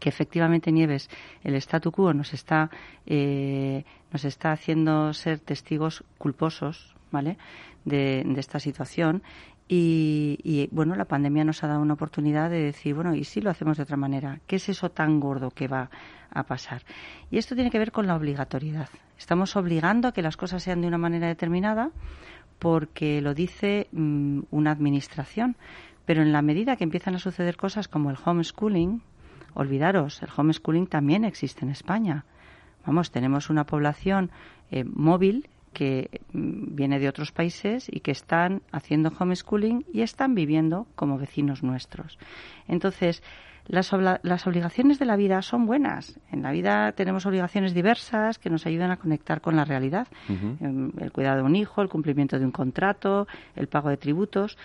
que efectivamente Nieves el statu quo nos está eh, nos está haciendo ser testigos culposos vale de, esta situación y, bueno la pandemia nos ha dado una oportunidad de decir bueno y si lo hacemos de otra manera qué es eso tan gordo que va a pasar y esto tiene que ver con la obligatoriedad. Estamos obligando a que las cosas sean de una manera determinada porque lo dice mm, una administración. Pero en la medida que empiezan a suceder cosas como el homeschooling olvidaros, el homeschooling también existe en España. Vamos, tenemos una población eh, móvil que viene de otros países y que están haciendo homeschooling y están viviendo como vecinos nuestros. Entonces, las, las, obligaciones de la vida son buenas. En la vida tenemos obligaciones diversas que nos ayudan a conectar con la realidad. Em, el cuidado de un hijo, el cumplimiento de un contrato, el pago de tributos.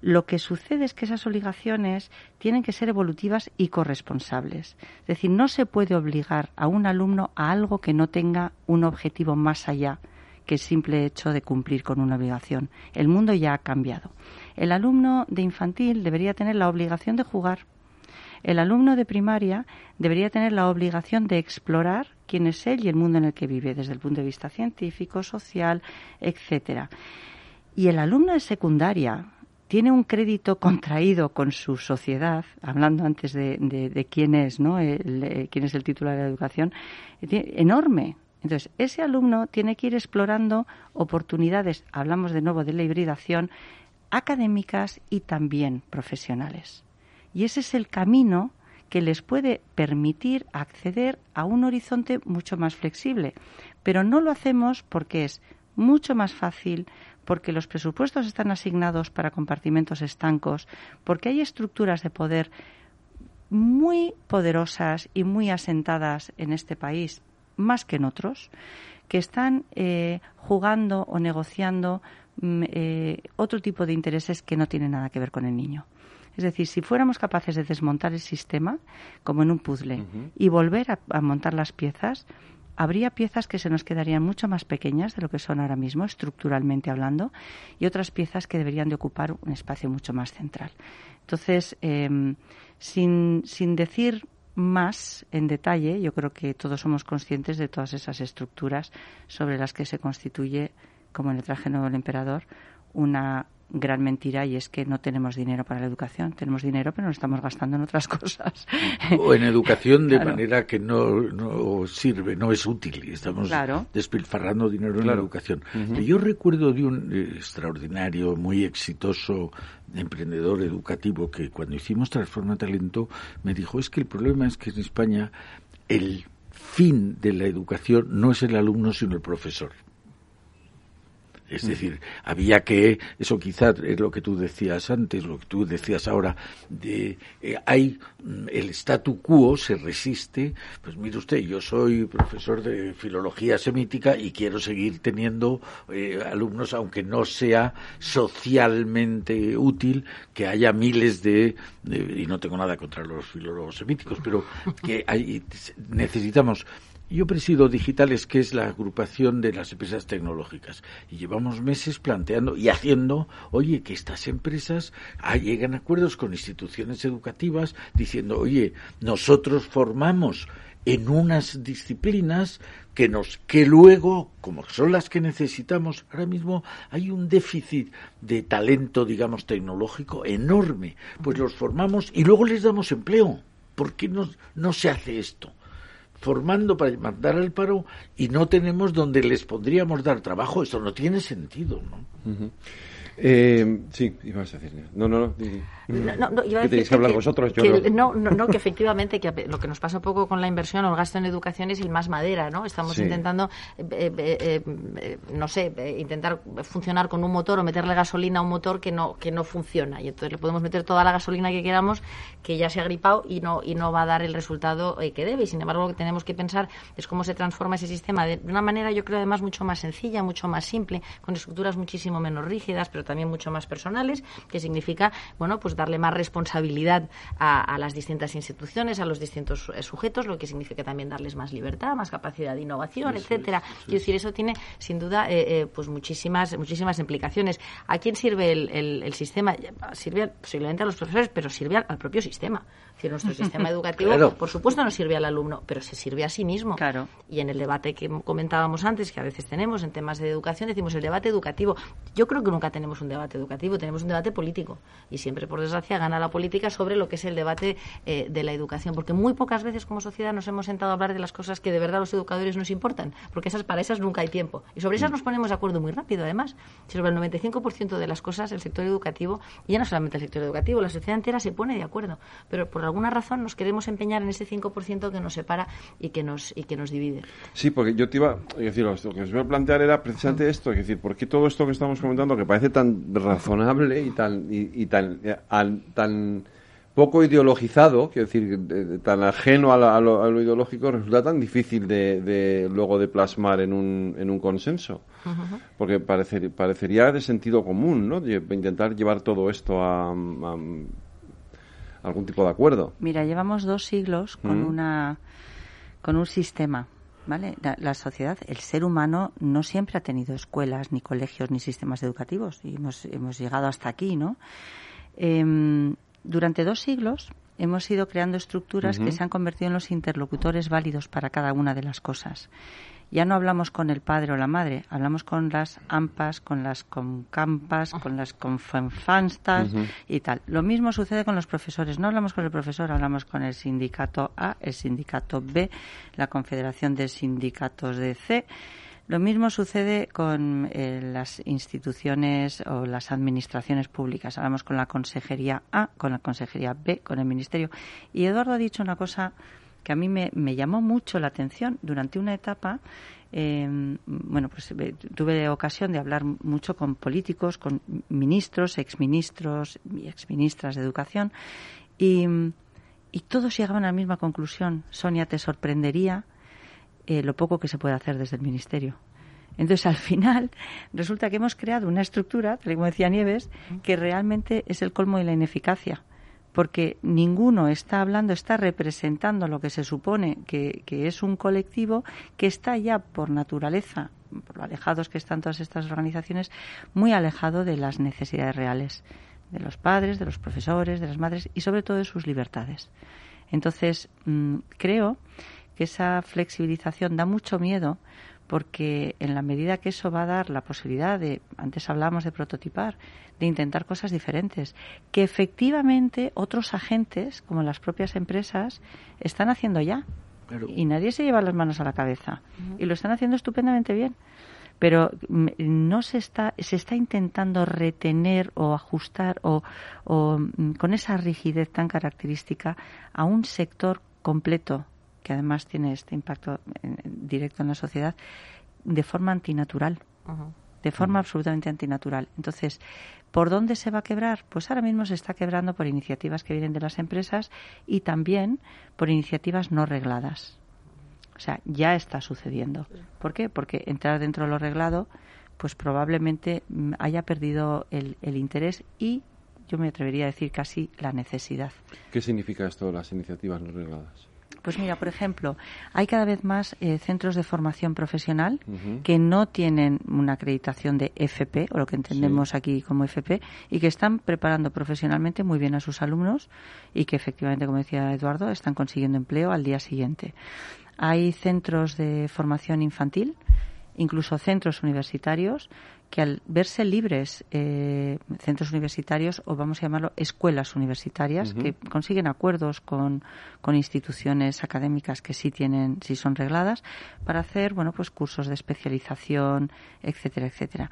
Lo que sucede es que esas obligaciones tienen que ser evolutivas y corresponsables. Es decir, no se puede obligar a un alumno a algo que no tenga un objetivo más allá que el simple hecho de cumplir con una obligación. El mundo ya ha cambiado. El alumno de infantil debería tener la obligación de jugar. El alumno de primaria debería tener la obligación de explorar quién es él y el mundo en el que vive, desde el punto de vista científico, social, etcétera. Y el alumno de secundaria tiene un crédito contraído con su sociedad, hablando antes de, quién es, ¿no? El, quién es el titular de la educación, enorme. Entonces, ese alumno tiene que ir explorando oportunidades, hablamos de nuevo de la hibridación, académicas y también profesionales. Y ese es el camino que les puede permitir acceder a un horizonte mucho más flexible. Pero no lo hacemos porque es mucho más fácil, porque los presupuestos están asignados para compartimentos estancos, porque hay estructuras de poder muy poderosas y muy asentadas en este país, más que en otros, que están eh, jugando o negociando mm, eh, otro tipo de intereses que no tienen nada que ver con el niño. Es decir, si fuéramos capaces de desmontar el sistema, como en un puzzle, y volver a montar las piezas, habría piezas que se nos quedarían mucho más pequeñas de lo que son ahora mismo, estructuralmente hablando, y otras piezas que deberían de ocupar un espacio mucho más central. Entonces, em, sin, sin decir más en detalle, yo creo que todos somos conscientes de todas esas estructuras sobre las que se constituye, como en el traje nuevo del emperador, una gran mentira y es que no tenemos dinero para la educación. Tenemos dinero, pero no estamos gastando en otras cosas. O en educación de manera que no, sirve, no es útil. Y estamos despilfarrando dinero en la educación. Yo recuerdo de un eh, extraordinario, muy exitoso emprendedor educativo que cuando hicimos Transforma Talento me dijo es que el problema es que en España el fin de la educación no es el alumno sino el profesor. Es decir, había que, eso quizás es lo que tú decías antes, lo que tú decías ahora, de eh, hay mm, el statu quo se resiste, pues mire usted, yo soy profesor de filología semítica y quiero seguir teniendo eh, alumnos, aunque no sea socialmente útil que haya miles de, y no tengo nada contra los filólogos semíticos, pero que hay, necesitamos yo presido Digitales, que es la agrupación de las empresas tecnológicas, y llevamos meses planteando y haciendo, oye, que estas empresas ah, llegan a acuerdos con instituciones educativas diciendo, oye, nosotros formamos en unas disciplinas que nos que luego como son las que necesitamos ahora mismo hay un déficit de talento digamos tecnológico enorme. Pues los formamos y luego les damos empleo. ¿por qué no, no se hace esto? Formando para mandar al paro y no tenemos donde les podríamos dar trabajo. Esto no tiene sentido, ¿no? Eh, sí, ibas a decir. No, no, no. No, no, iba a decir que, hablar vosotros, yo no. no. No, que efectivamente que lo que nos pasa un poco con la inversión o el gasto en educación es el más madera, ¿no? Estamos intentando, eh, eh, eh, no sé, intentar funcionar con un motor o meterle gasolina a un motor que no que no funciona y entonces le podemos meter toda la gasolina que queramos que ya se ha gripado y no y no va a dar el resultado que debe. Y sin embargo, lo que tenemos que pensar es cómo se transforma ese sistema de una manera, yo creo, además mucho más sencilla, mucho más simple, con estructuras muchísimo menos rígidas, pero también mucho más personales, que significa, bueno, pues darle más responsabilidad a, las distintas instituciones, a los distintos eh, sujetos, lo que significa también darles más libertad, más capacidad de innovación, etcétera. Quiero decir, eso tiene sin duda eh, eh, pues muchísimas muchísimas implicaciones. ¿A quién sirve el, sistema? Sirve posiblemente a los profesores, pero sirve al, propio sistema. Es nuestro sistema educativo, por supuesto, no sirve al alumno, pero se sirve a sí mismo. Claro. Y en el debate que comentábamos antes, que a veces tenemos en temas de educación, decimos el debate educativo. Yo creo que nunca tenemos un debate educativo, tenemos un debate político. Y siempre, por desgracia, gana la política sobre lo que es el debate eh, de la educación, porque muy pocas veces como sociedad nos hemos sentado a hablar de las cosas que de verdad los educadores nos importan, porque esas para esas nunca hay tiempo. Y sobre esas mm. nos ponemos de acuerdo muy rápido, además. Sobre el 95% de las cosas, el sector educativo, y ya no solamente el sector educativo, la sociedad entera se pone de acuerdo, pero por alguna razón nos queremos empeñar en ese 5% que nos separa y que nos, y que nos divide. Sí, porque yo te iba a decir, lo que os voy a plantear era precisamente esto, es decir, ¿por qué todo esto que estamos comentando, que parece tan razonable y tan, y, tan, eh, tan poco ideologizado, quiero decir, tan ajeno a, lo, ideológico, resulta tan difícil de, luego de plasmar en un, en un consenso. Porque parecería de sentido común, ¿no? intentar llevar todo esto a, algún tipo de acuerdo. Mira, llevamos dos siglos con, una, con un sistema. ¿Vale? La, sociedad, el ser humano no siempre ha tenido escuelas, ni colegios, ni sistemas educativos y hemos, hemos llegado hasta aquí, ¿no? Em, durante dos siglos hemos ido creando estructuras que se han convertido en los interlocutores válidos para cada una de las cosas. Ya no hablamos con el padre o la madre, hablamos con las AMPAs, con las CONCAMPAS, con las CONFANSTAS y tal. Lo mismo sucede con los profesores. No hablamos con el profesor, hablamos con el sindicato A, el sindicato B, la Confederación de Sindicatos de C lo mismo sucede con eh, las instituciones o las administraciones públicas. Hablamos con la Consejería A, con la Consejería B, con el Ministerio. Y Eduardo ha dicho una cosa que a mí me, llamó mucho la atención durante una etapa. Em, bueno, pues eh, tuve ocasión de hablar mucho con políticos, con ministros, exministros y exministras de educación, y, y todos llegaban a la misma conclusión. Sonia, te sorprendería eh, lo poco que se puede hacer desde el Ministerio. Entonces, al final, resulta que hemos creado una estructura, como decía Nieves, que realmente es el colmo de la ineficacia, porque ninguno está hablando, está representando lo que se supone que, que es un colectivo que está ya por naturaleza, por lo alejados que están todas estas organizaciones, muy alejado de las necesidades reales de los padres, de los profesores, de las madres y sobre todo de sus libertades. Entonces, mm, creo que esa flexibilización da mucho miedo porque en la medida que eso va a dar la posibilidad de, antes hablamos de prototipar, de intentar cosas diferentes, que efectivamente otros agentes, como las propias empresas, están haciendo ya. Y nadie se lleva las manos a la cabeza. Y lo están haciendo estupendamente bien. Pero mm, no se está, se está intentando retener o ajustar o, o mm, con esa rigidez tan característica a un sector completo que además tiene este impacto directo en la sociedad, de forma antinatural. De forma absolutamente antinatural. Entonces, ¿por dónde se va a quebrar? Pues ahora mismo se está quebrando por iniciativas que vienen de las empresas y también por iniciativas no regladas. O sea, ya está sucediendo. ¿Por qué? Porque entrar dentro de lo reglado, pues probablemente mm, haya perdido el, el interés y yo me atrevería a decir casi la necesidad. ¿Qué significa esto de las iniciativas no regladas? Pues mira, por ejemplo, hay cada vez más eh, centros de formación profesional que no tienen una acreditación de FP, o lo que entendemos aquí como FP, y que están preparando profesionalmente muy bien a sus alumnos y que efectivamente, como decía Eduardo, están consiguiendo empleo al día siguiente. Hay centros de formación infantil, incluso centros universitarios que al verse libres eh, centros universitarios o vamos a llamarlo escuelas universitarias que consiguen acuerdos con, con, instituciones académicas que sí tienen sí son regladas para hacer bueno pues cursos de especialización etcétera etcétera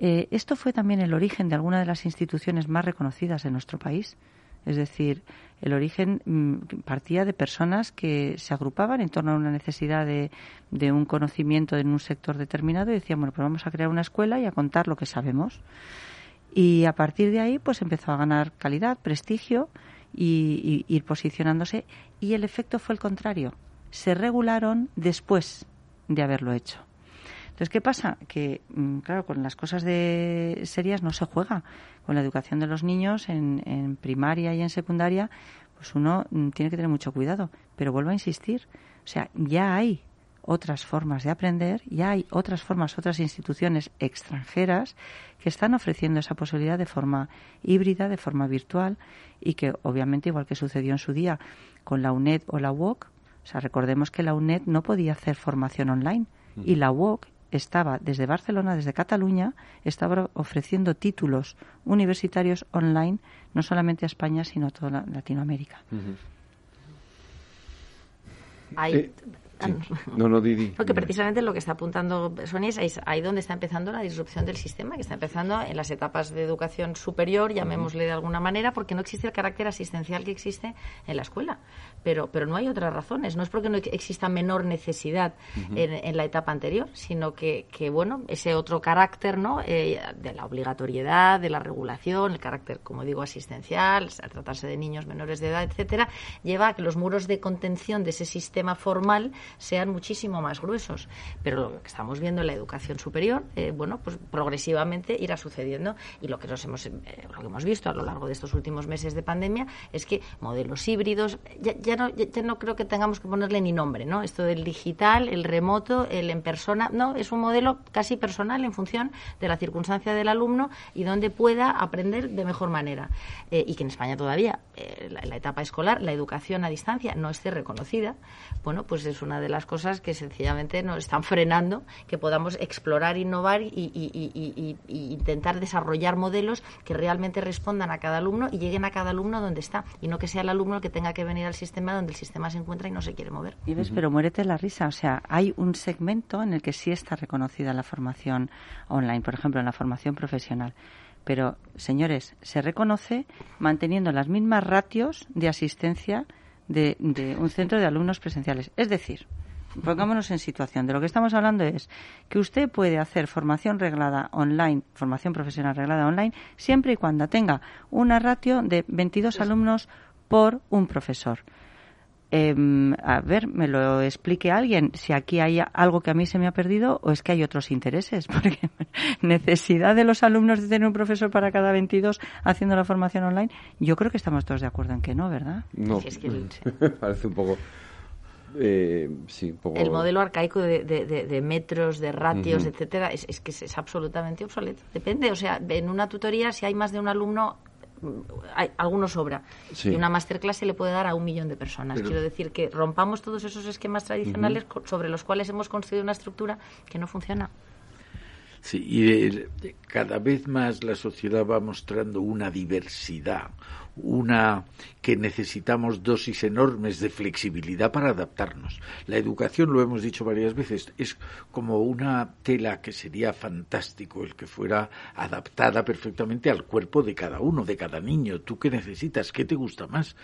Eh, esto fue también el origen de alguna de las instituciones más reconocidas en nuestro país. Es decir, el origen mm, partía de personas que se agrupaban en torno a una necesidad de, un conocimiento en un sector determinado y decían, bueno, pues vamos a crear una escuela y a contar lo que sabemos. Y a partir de ahí, pues empezó a ganar calidad, prestigio y ir posicionándose. Y el efecto fue el contrario. Se regularon después de haberlo hecho. Entonces, ¿qué pasa? Que, mm, claro, con las cosas de serias no se juega. Con la educación de los niños en, primaria y en secundaria, pues uno mm, tiene que tener mucho cuidado. Pero vuelvo a insistir, o sea, ya hay otras formas de aprender, ya hay otras formas, otras instituciones extranjeras que están ofreciendo esa posibilidad de forma híbrida, de forma virtual y que obviamente, igual que sucedió en su día con la UNED o la UOC, o sea, recordemos que la UNED no podía hacer formación online y la UOC estaba desde Barcelona, desde Cataluña, estaba ofreciendo títulos universitarios online, no solamente a España, sino a toda Latinoamérica. No, no, Didi. Porque precisamente lo que está apuntando Sonia es ahí donde está empezando la disrupción del sistema, que está empezando en las etapas de educación superior, llamémosle de alguna manera, porque no existe el carácter asistencial que existe en la escuela. Pero, pero no hay otras razones. No es porque no exista menor necesidad en, la etapa anterior, sino que, que bueno, ese otro carácter ¿no? Eh, de la obligatoriedad, de la regulación, el carácter, como digo, asistencial, a tratarse de niños menores de edad, etcétera, lleva a que los muros de contención de ese sistema formal sean muchísimo más gruesos. Pero lo que estamos viendo en la educación superior, eh, bueno, pues progresivamente irá sucediendo. Y lo que, nos hemos, eh, lo que hemos visto a lo largo de estos últimos meses de pandemia es que modelos híbridos, ya, no, ya, no creo que tengamos que ponerle ni nombre, ¿no? Esto del digital, el remoto, el en persona, no, es un modelo casi personal en función de la circunstancia del alumno y donde pueda aprender de mejor manera. Eh, y que en España todavía, la, la etapa escolar, la educación a distancia no esté reconocida, bueno, pues es una de las cosas que sencillamente nos están frenando que podamos explorar, innovar y, intentar desarrollar modelos que realmente respondan a cada alumno y lleguen a cada alumno donde está y no que sea el alumno el que tenga que venir al sistema donde el sistema se encuentra y no se quiere mover. Y ves, pero muérete la risa. O sea, hay un segmento en el que sí está reconocida la formación online, por ejemplo, en la formación profesional. Pero, señores, se reconoce manteniendo las mismas ratios de asistencia de, un centro de alumnos presenciales. Es decir, pongámonos en situación. De lo que estamos hablando es que usted puede hacer formación reglada online, formación profesional reglada online, siempre y cuando tenga una ratio de 22 alumnos por un profesor. Em, a ver, me lo explique alguien si aquí hay algo que a mí se me ha perdido o es que hay otros intereses, porque necesidad de los alumnos de tener un profesor para cada 22 haciendo la formación online, yo creo que estamos todos de acuerdo en que no, ¿verdad? No, parece un poco... Eh, sí, un poco... El modelo arcaico de, metros, de ratios, etcétera, es, es que es, es, absolutamente obsoleto. Depende, o sea, en una tutoría, si hay más de un alumno, hay, alguno sobra. Y una masterclass se le puede dar a un millón de personas. Quiero decir que rompamos todos esos esquemas tradicionales sobre los cuales hemos construido una estructura que no funciona. Sí, y cada vez más la sociedad va mostrando una diversidad, una que necesitamos dosis enormes de flexibilidad para adaptarnos. La educación, lo hemos dicho varias veces, es como una tela que sería fantástico el que fuera adaptada perfectamente al cuerpo de cada uno, de cada niño. ¿Tú qué necesitas? ¿Qué te gusta más?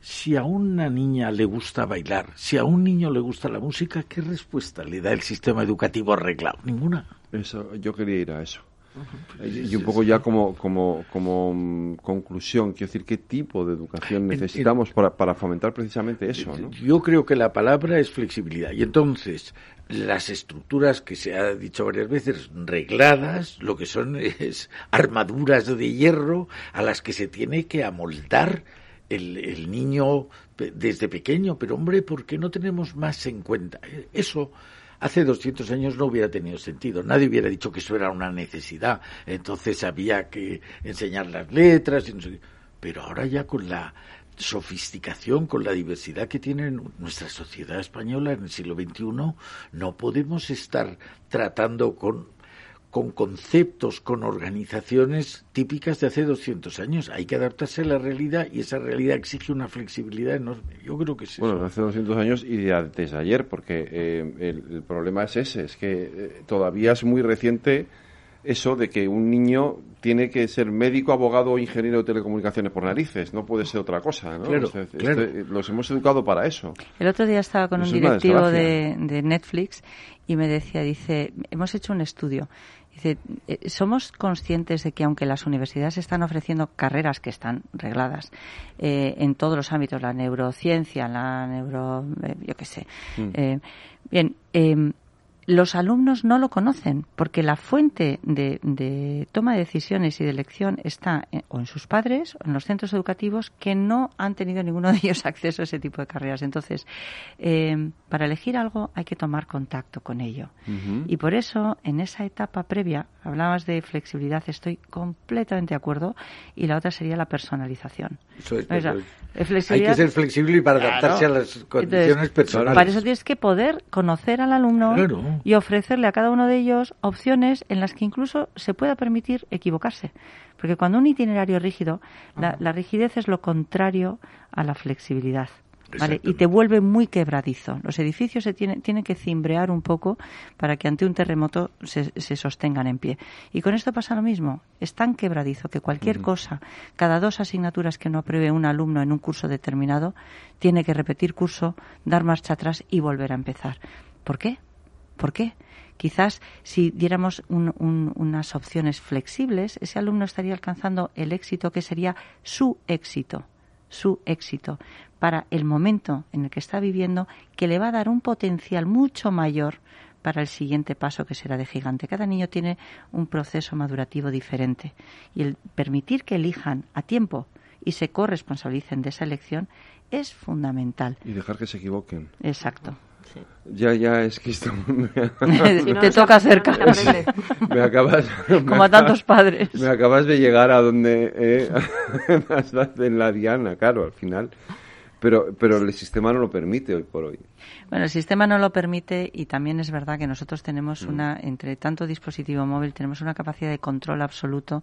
Si a una niña le gusta bailar, si a un niño le gusta la música, ¿qué respuesta le da el sistema educativo arreglado? Ninguna. Eso, yo quería ir a eso. Y un poco ya como, como, como mm, conclusión, quiero decir, ¿qué tipo de educación necesitamos para, para fomentar precisamente eso? Yo creo que la palabra es flexibilidad. Y entonces, las estructuras que se ha dicho varias veces, regladas, lo que son es armaduras de hierro a las que se tiene que amoldar el, el niño desde pequeño. Pero hombre, ¿por qué no tenemos más en cuenta? Eso Hace 200 años no hubiera tenido sentido. Nadie hubiera dicho que eso era una necesidad. Entonces había que enseñar las letras. Y no sé Pero ahora ya con la sofisticación, con la diversidad que tiene nuestra sociedad española en el siglo XXI, no podemos estar tratando con con conceptos, con organizaciones típicas de hace 200 años. Hay que adaptarse a la realidad y esa realidad exige una flexibilidad enorme. Yo creo que sí. Bueno, hace 200 años y desde ayer, porque eh, el, problema es ese, es que eh, todavía es muy reciente eso de que un niño tiene que ser médico, abogado o ingeniero de telecomunicaciones por narices, no puede ser otra cosa, ¿no? Claro, este, los hemos educado para eso. El otro día estaba con un directivo de, de, Netflix y me decía, dice, hemos hecho un estudio. Dice, eh, somos conscientes de que aunque las universidades están ofreciendo carreras que están regladas eh, en todos los ámbitos, la neurociencia, la neuro, eh, yo qué sé, mm. bien, em, los alumnos no lo conocen porque la fuente de, toma de decisiones y de elección está en, o en sus padres o en los centros educativos que no han tenido ninguno de ellos acceso a ese tipo de carreras. Entonces, eh, para elegir algo hay que tomar contacto con ello. Y por eso, en esa etapa previa, hablabas de flexibilidad, estoy completamente de acuerdo, y la otra sería la personalización. hay que ser flexible y para adaptarse a las condiciones personales. Para eso tienes que poder conocer al alumno y ofrecerle a cada uno de ellos opciones en las que incluso se pueda permitir equivocarse. Porque cuando un itinerario es rígido, la, rigidez es lo contrario a la flexibilidad. ¿Vale? Y te vuelve muy quebradizo. Los edificios se tienen, tienen que cimbrear un poco para que ante un terremoto se, se, sostengan en pie. Y con esto pasa lo mismo. Es tan quebradizo que cualquier cosa, cada dos asignaturas que no apruebe un alumno en un curso determinado, tiene que repetir curso, dar marcha atrás y volver a empezar. ¿Por qué? ¿Por qué? Quizás si diéramos unas opciones flexibles, ese alumno estaría alcanzando el éxito que sería su éxito, su éxito para el momento en el que está viviendo, que le va a dar un potencial mucho mayor para el siguiente paso que será de gigante. Cada niño tiene un proceso madurativo diferente y el permitir que elijan a tiempo y se corresponsabilicen de esa elección es fundamental. Y dejar que se equivoquen. Exacto. Ya, ya, es que esto te toca cerca. me acabas... Como a tantos padres. Me acabas de llegar a donde... Eh, en la diana, claro, al final. Pero, pero el sistema no lo permite hoy por hoy. Bueno, el sistema no lo permite y también es verdad que nosotros tenemos mm. una, entre tanto dispositivo móvil, tenemos una capacidad de control absoluto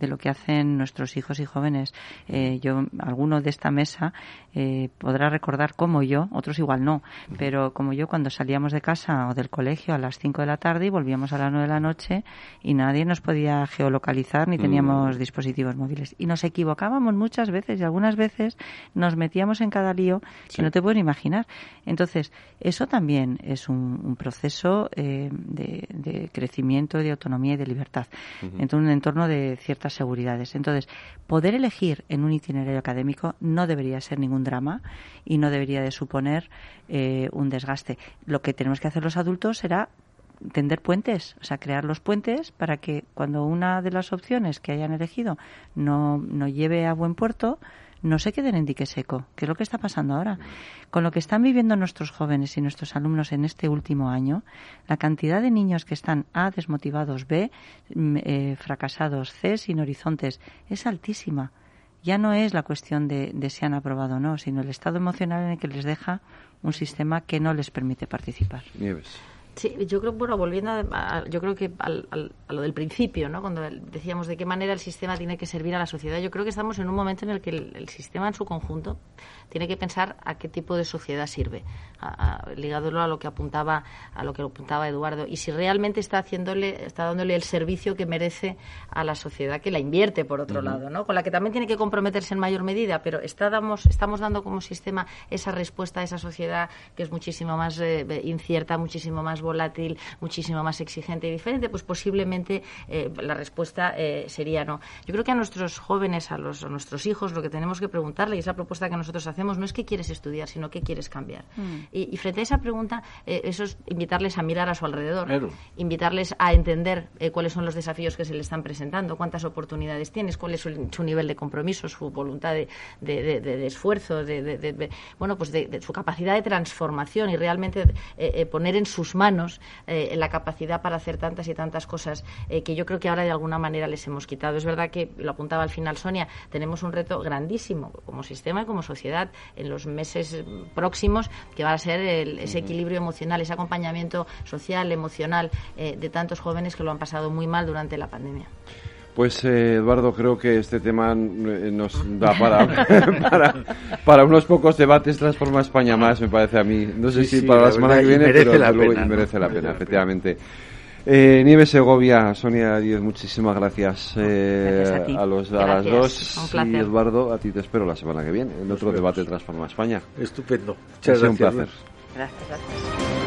de lo que hacen nuestros hijos y jóvenes. Eh, yo, alguno de esta mesa eh, podrá recordar como yo, otros igual no, pero como yo cuando salíamos de casa o del colegio a las 5 de la tarde y volvíamos a las 9 de la noche y nadie nos podía geolocalizar ni teníamos mm. dispositivos móviles. Y nos equivocábamos muchas veces y algunas veces nos metíamos en cada lío que no te pueden imaginar. Entonces, eso también es un, proceso eh, de, crecimiento, de autonomía y de libertad, en un entorno de ciertas seguridades. Entonces, poder elegir en un itinerario académico no debería ser ningún drama y no debería de suponer eh, un desgaste. Lo que tenemos que hacer los adultos será tender puentes, o sea, crear los puentes para que cuando una de las opciones que hayan elegido no, no lleve a buen puerto, no se queden en dique seco, que es lo que está pasando ahora. Con lo que están viviendo nuestros jóvenes y nuestros alumnos en este último año, la cantidad de niños que están A, desmotivados, B, mm, eh, fracasados, C, sin horizontes, es altísima. Ya no es la cuestión de, de si han aprobado o no, sino el estado emocional en el que les deja un sistema que no les permite participar. Nieves. Sí, yo creo, bueno, volviendo a, yo creo que al, a lo del principio, ¿no? Cuando decíamos de qué manera el sistema tiene que servir a la sociedad, yo creo que estamos en un momento en el que el, sistema en su conjunto tiene que pensar a qué tipo de sociedad sirve, a, ligándolo a lo que apuntaba, a lo que apuntaba Eduardo, y si realmente está haciéndole, está dándole el servicio que merece a la sociedad que la invierte, por otro lado, ¿no? Con la que también tiene que comprometerse en mayor medida, pero está, estamos dando como sistema esa respuesta a esa sociedad que es muchísimo más eh, incierta, muchísimo más volátil, muchísimo más exigente y diferente, pues posiblemente eh, la respuesta eh, sería no. Yo creo que a nuestros jóvenes, a, los, nuestros hijos, lo que tenemos que preguntarle, y esa propuesta que nosotros hacemos, no es qué quieres estudiar, sino qué quieres cambiar. Mm. Y, frente a esa pregunta, eh, eso es invitarles a mirar a su alrededor, invitarles a entender cuáles son los desafíos que se les están presentando, cuántas oportunidades tienes, cuál es su, nivel de compromiso, su voluntad de, de, esfuerzo, de, bueno, pues de, su capacidad de transformación y realmente poner en sus manos eh, la capacidad para hacer tantas y tantas cosas eh, que yo creo que ahora de alguna manera les hemos quitado. Es verdad que, lo apuntaba al final Sonia, tenemos un reto grandísimo como sistema y como sociedad en los meses próximos que va a ser ese equilibrio emocional, ese acompañamiento social, emocional eh, de tantos jóvenes que lo han pasado muy mal durante la pandemia. Pues eh, Eduardo, creo que este tema eh, nos da para, para, unos pocos debates Transforma España más, me parece a mí. No sé si para la, la semana que viene, pero luego, merece la pena, efectivamente. Eh, Nieves Segovia, Sonia Díez, muchísimas gracias, eh, a, los, a las dos. Y Eduardo, a ti te espero la semana que viene, en otro debate Transforma España. Estupendo. Muchas gracias. un placer. Gracias, gracias.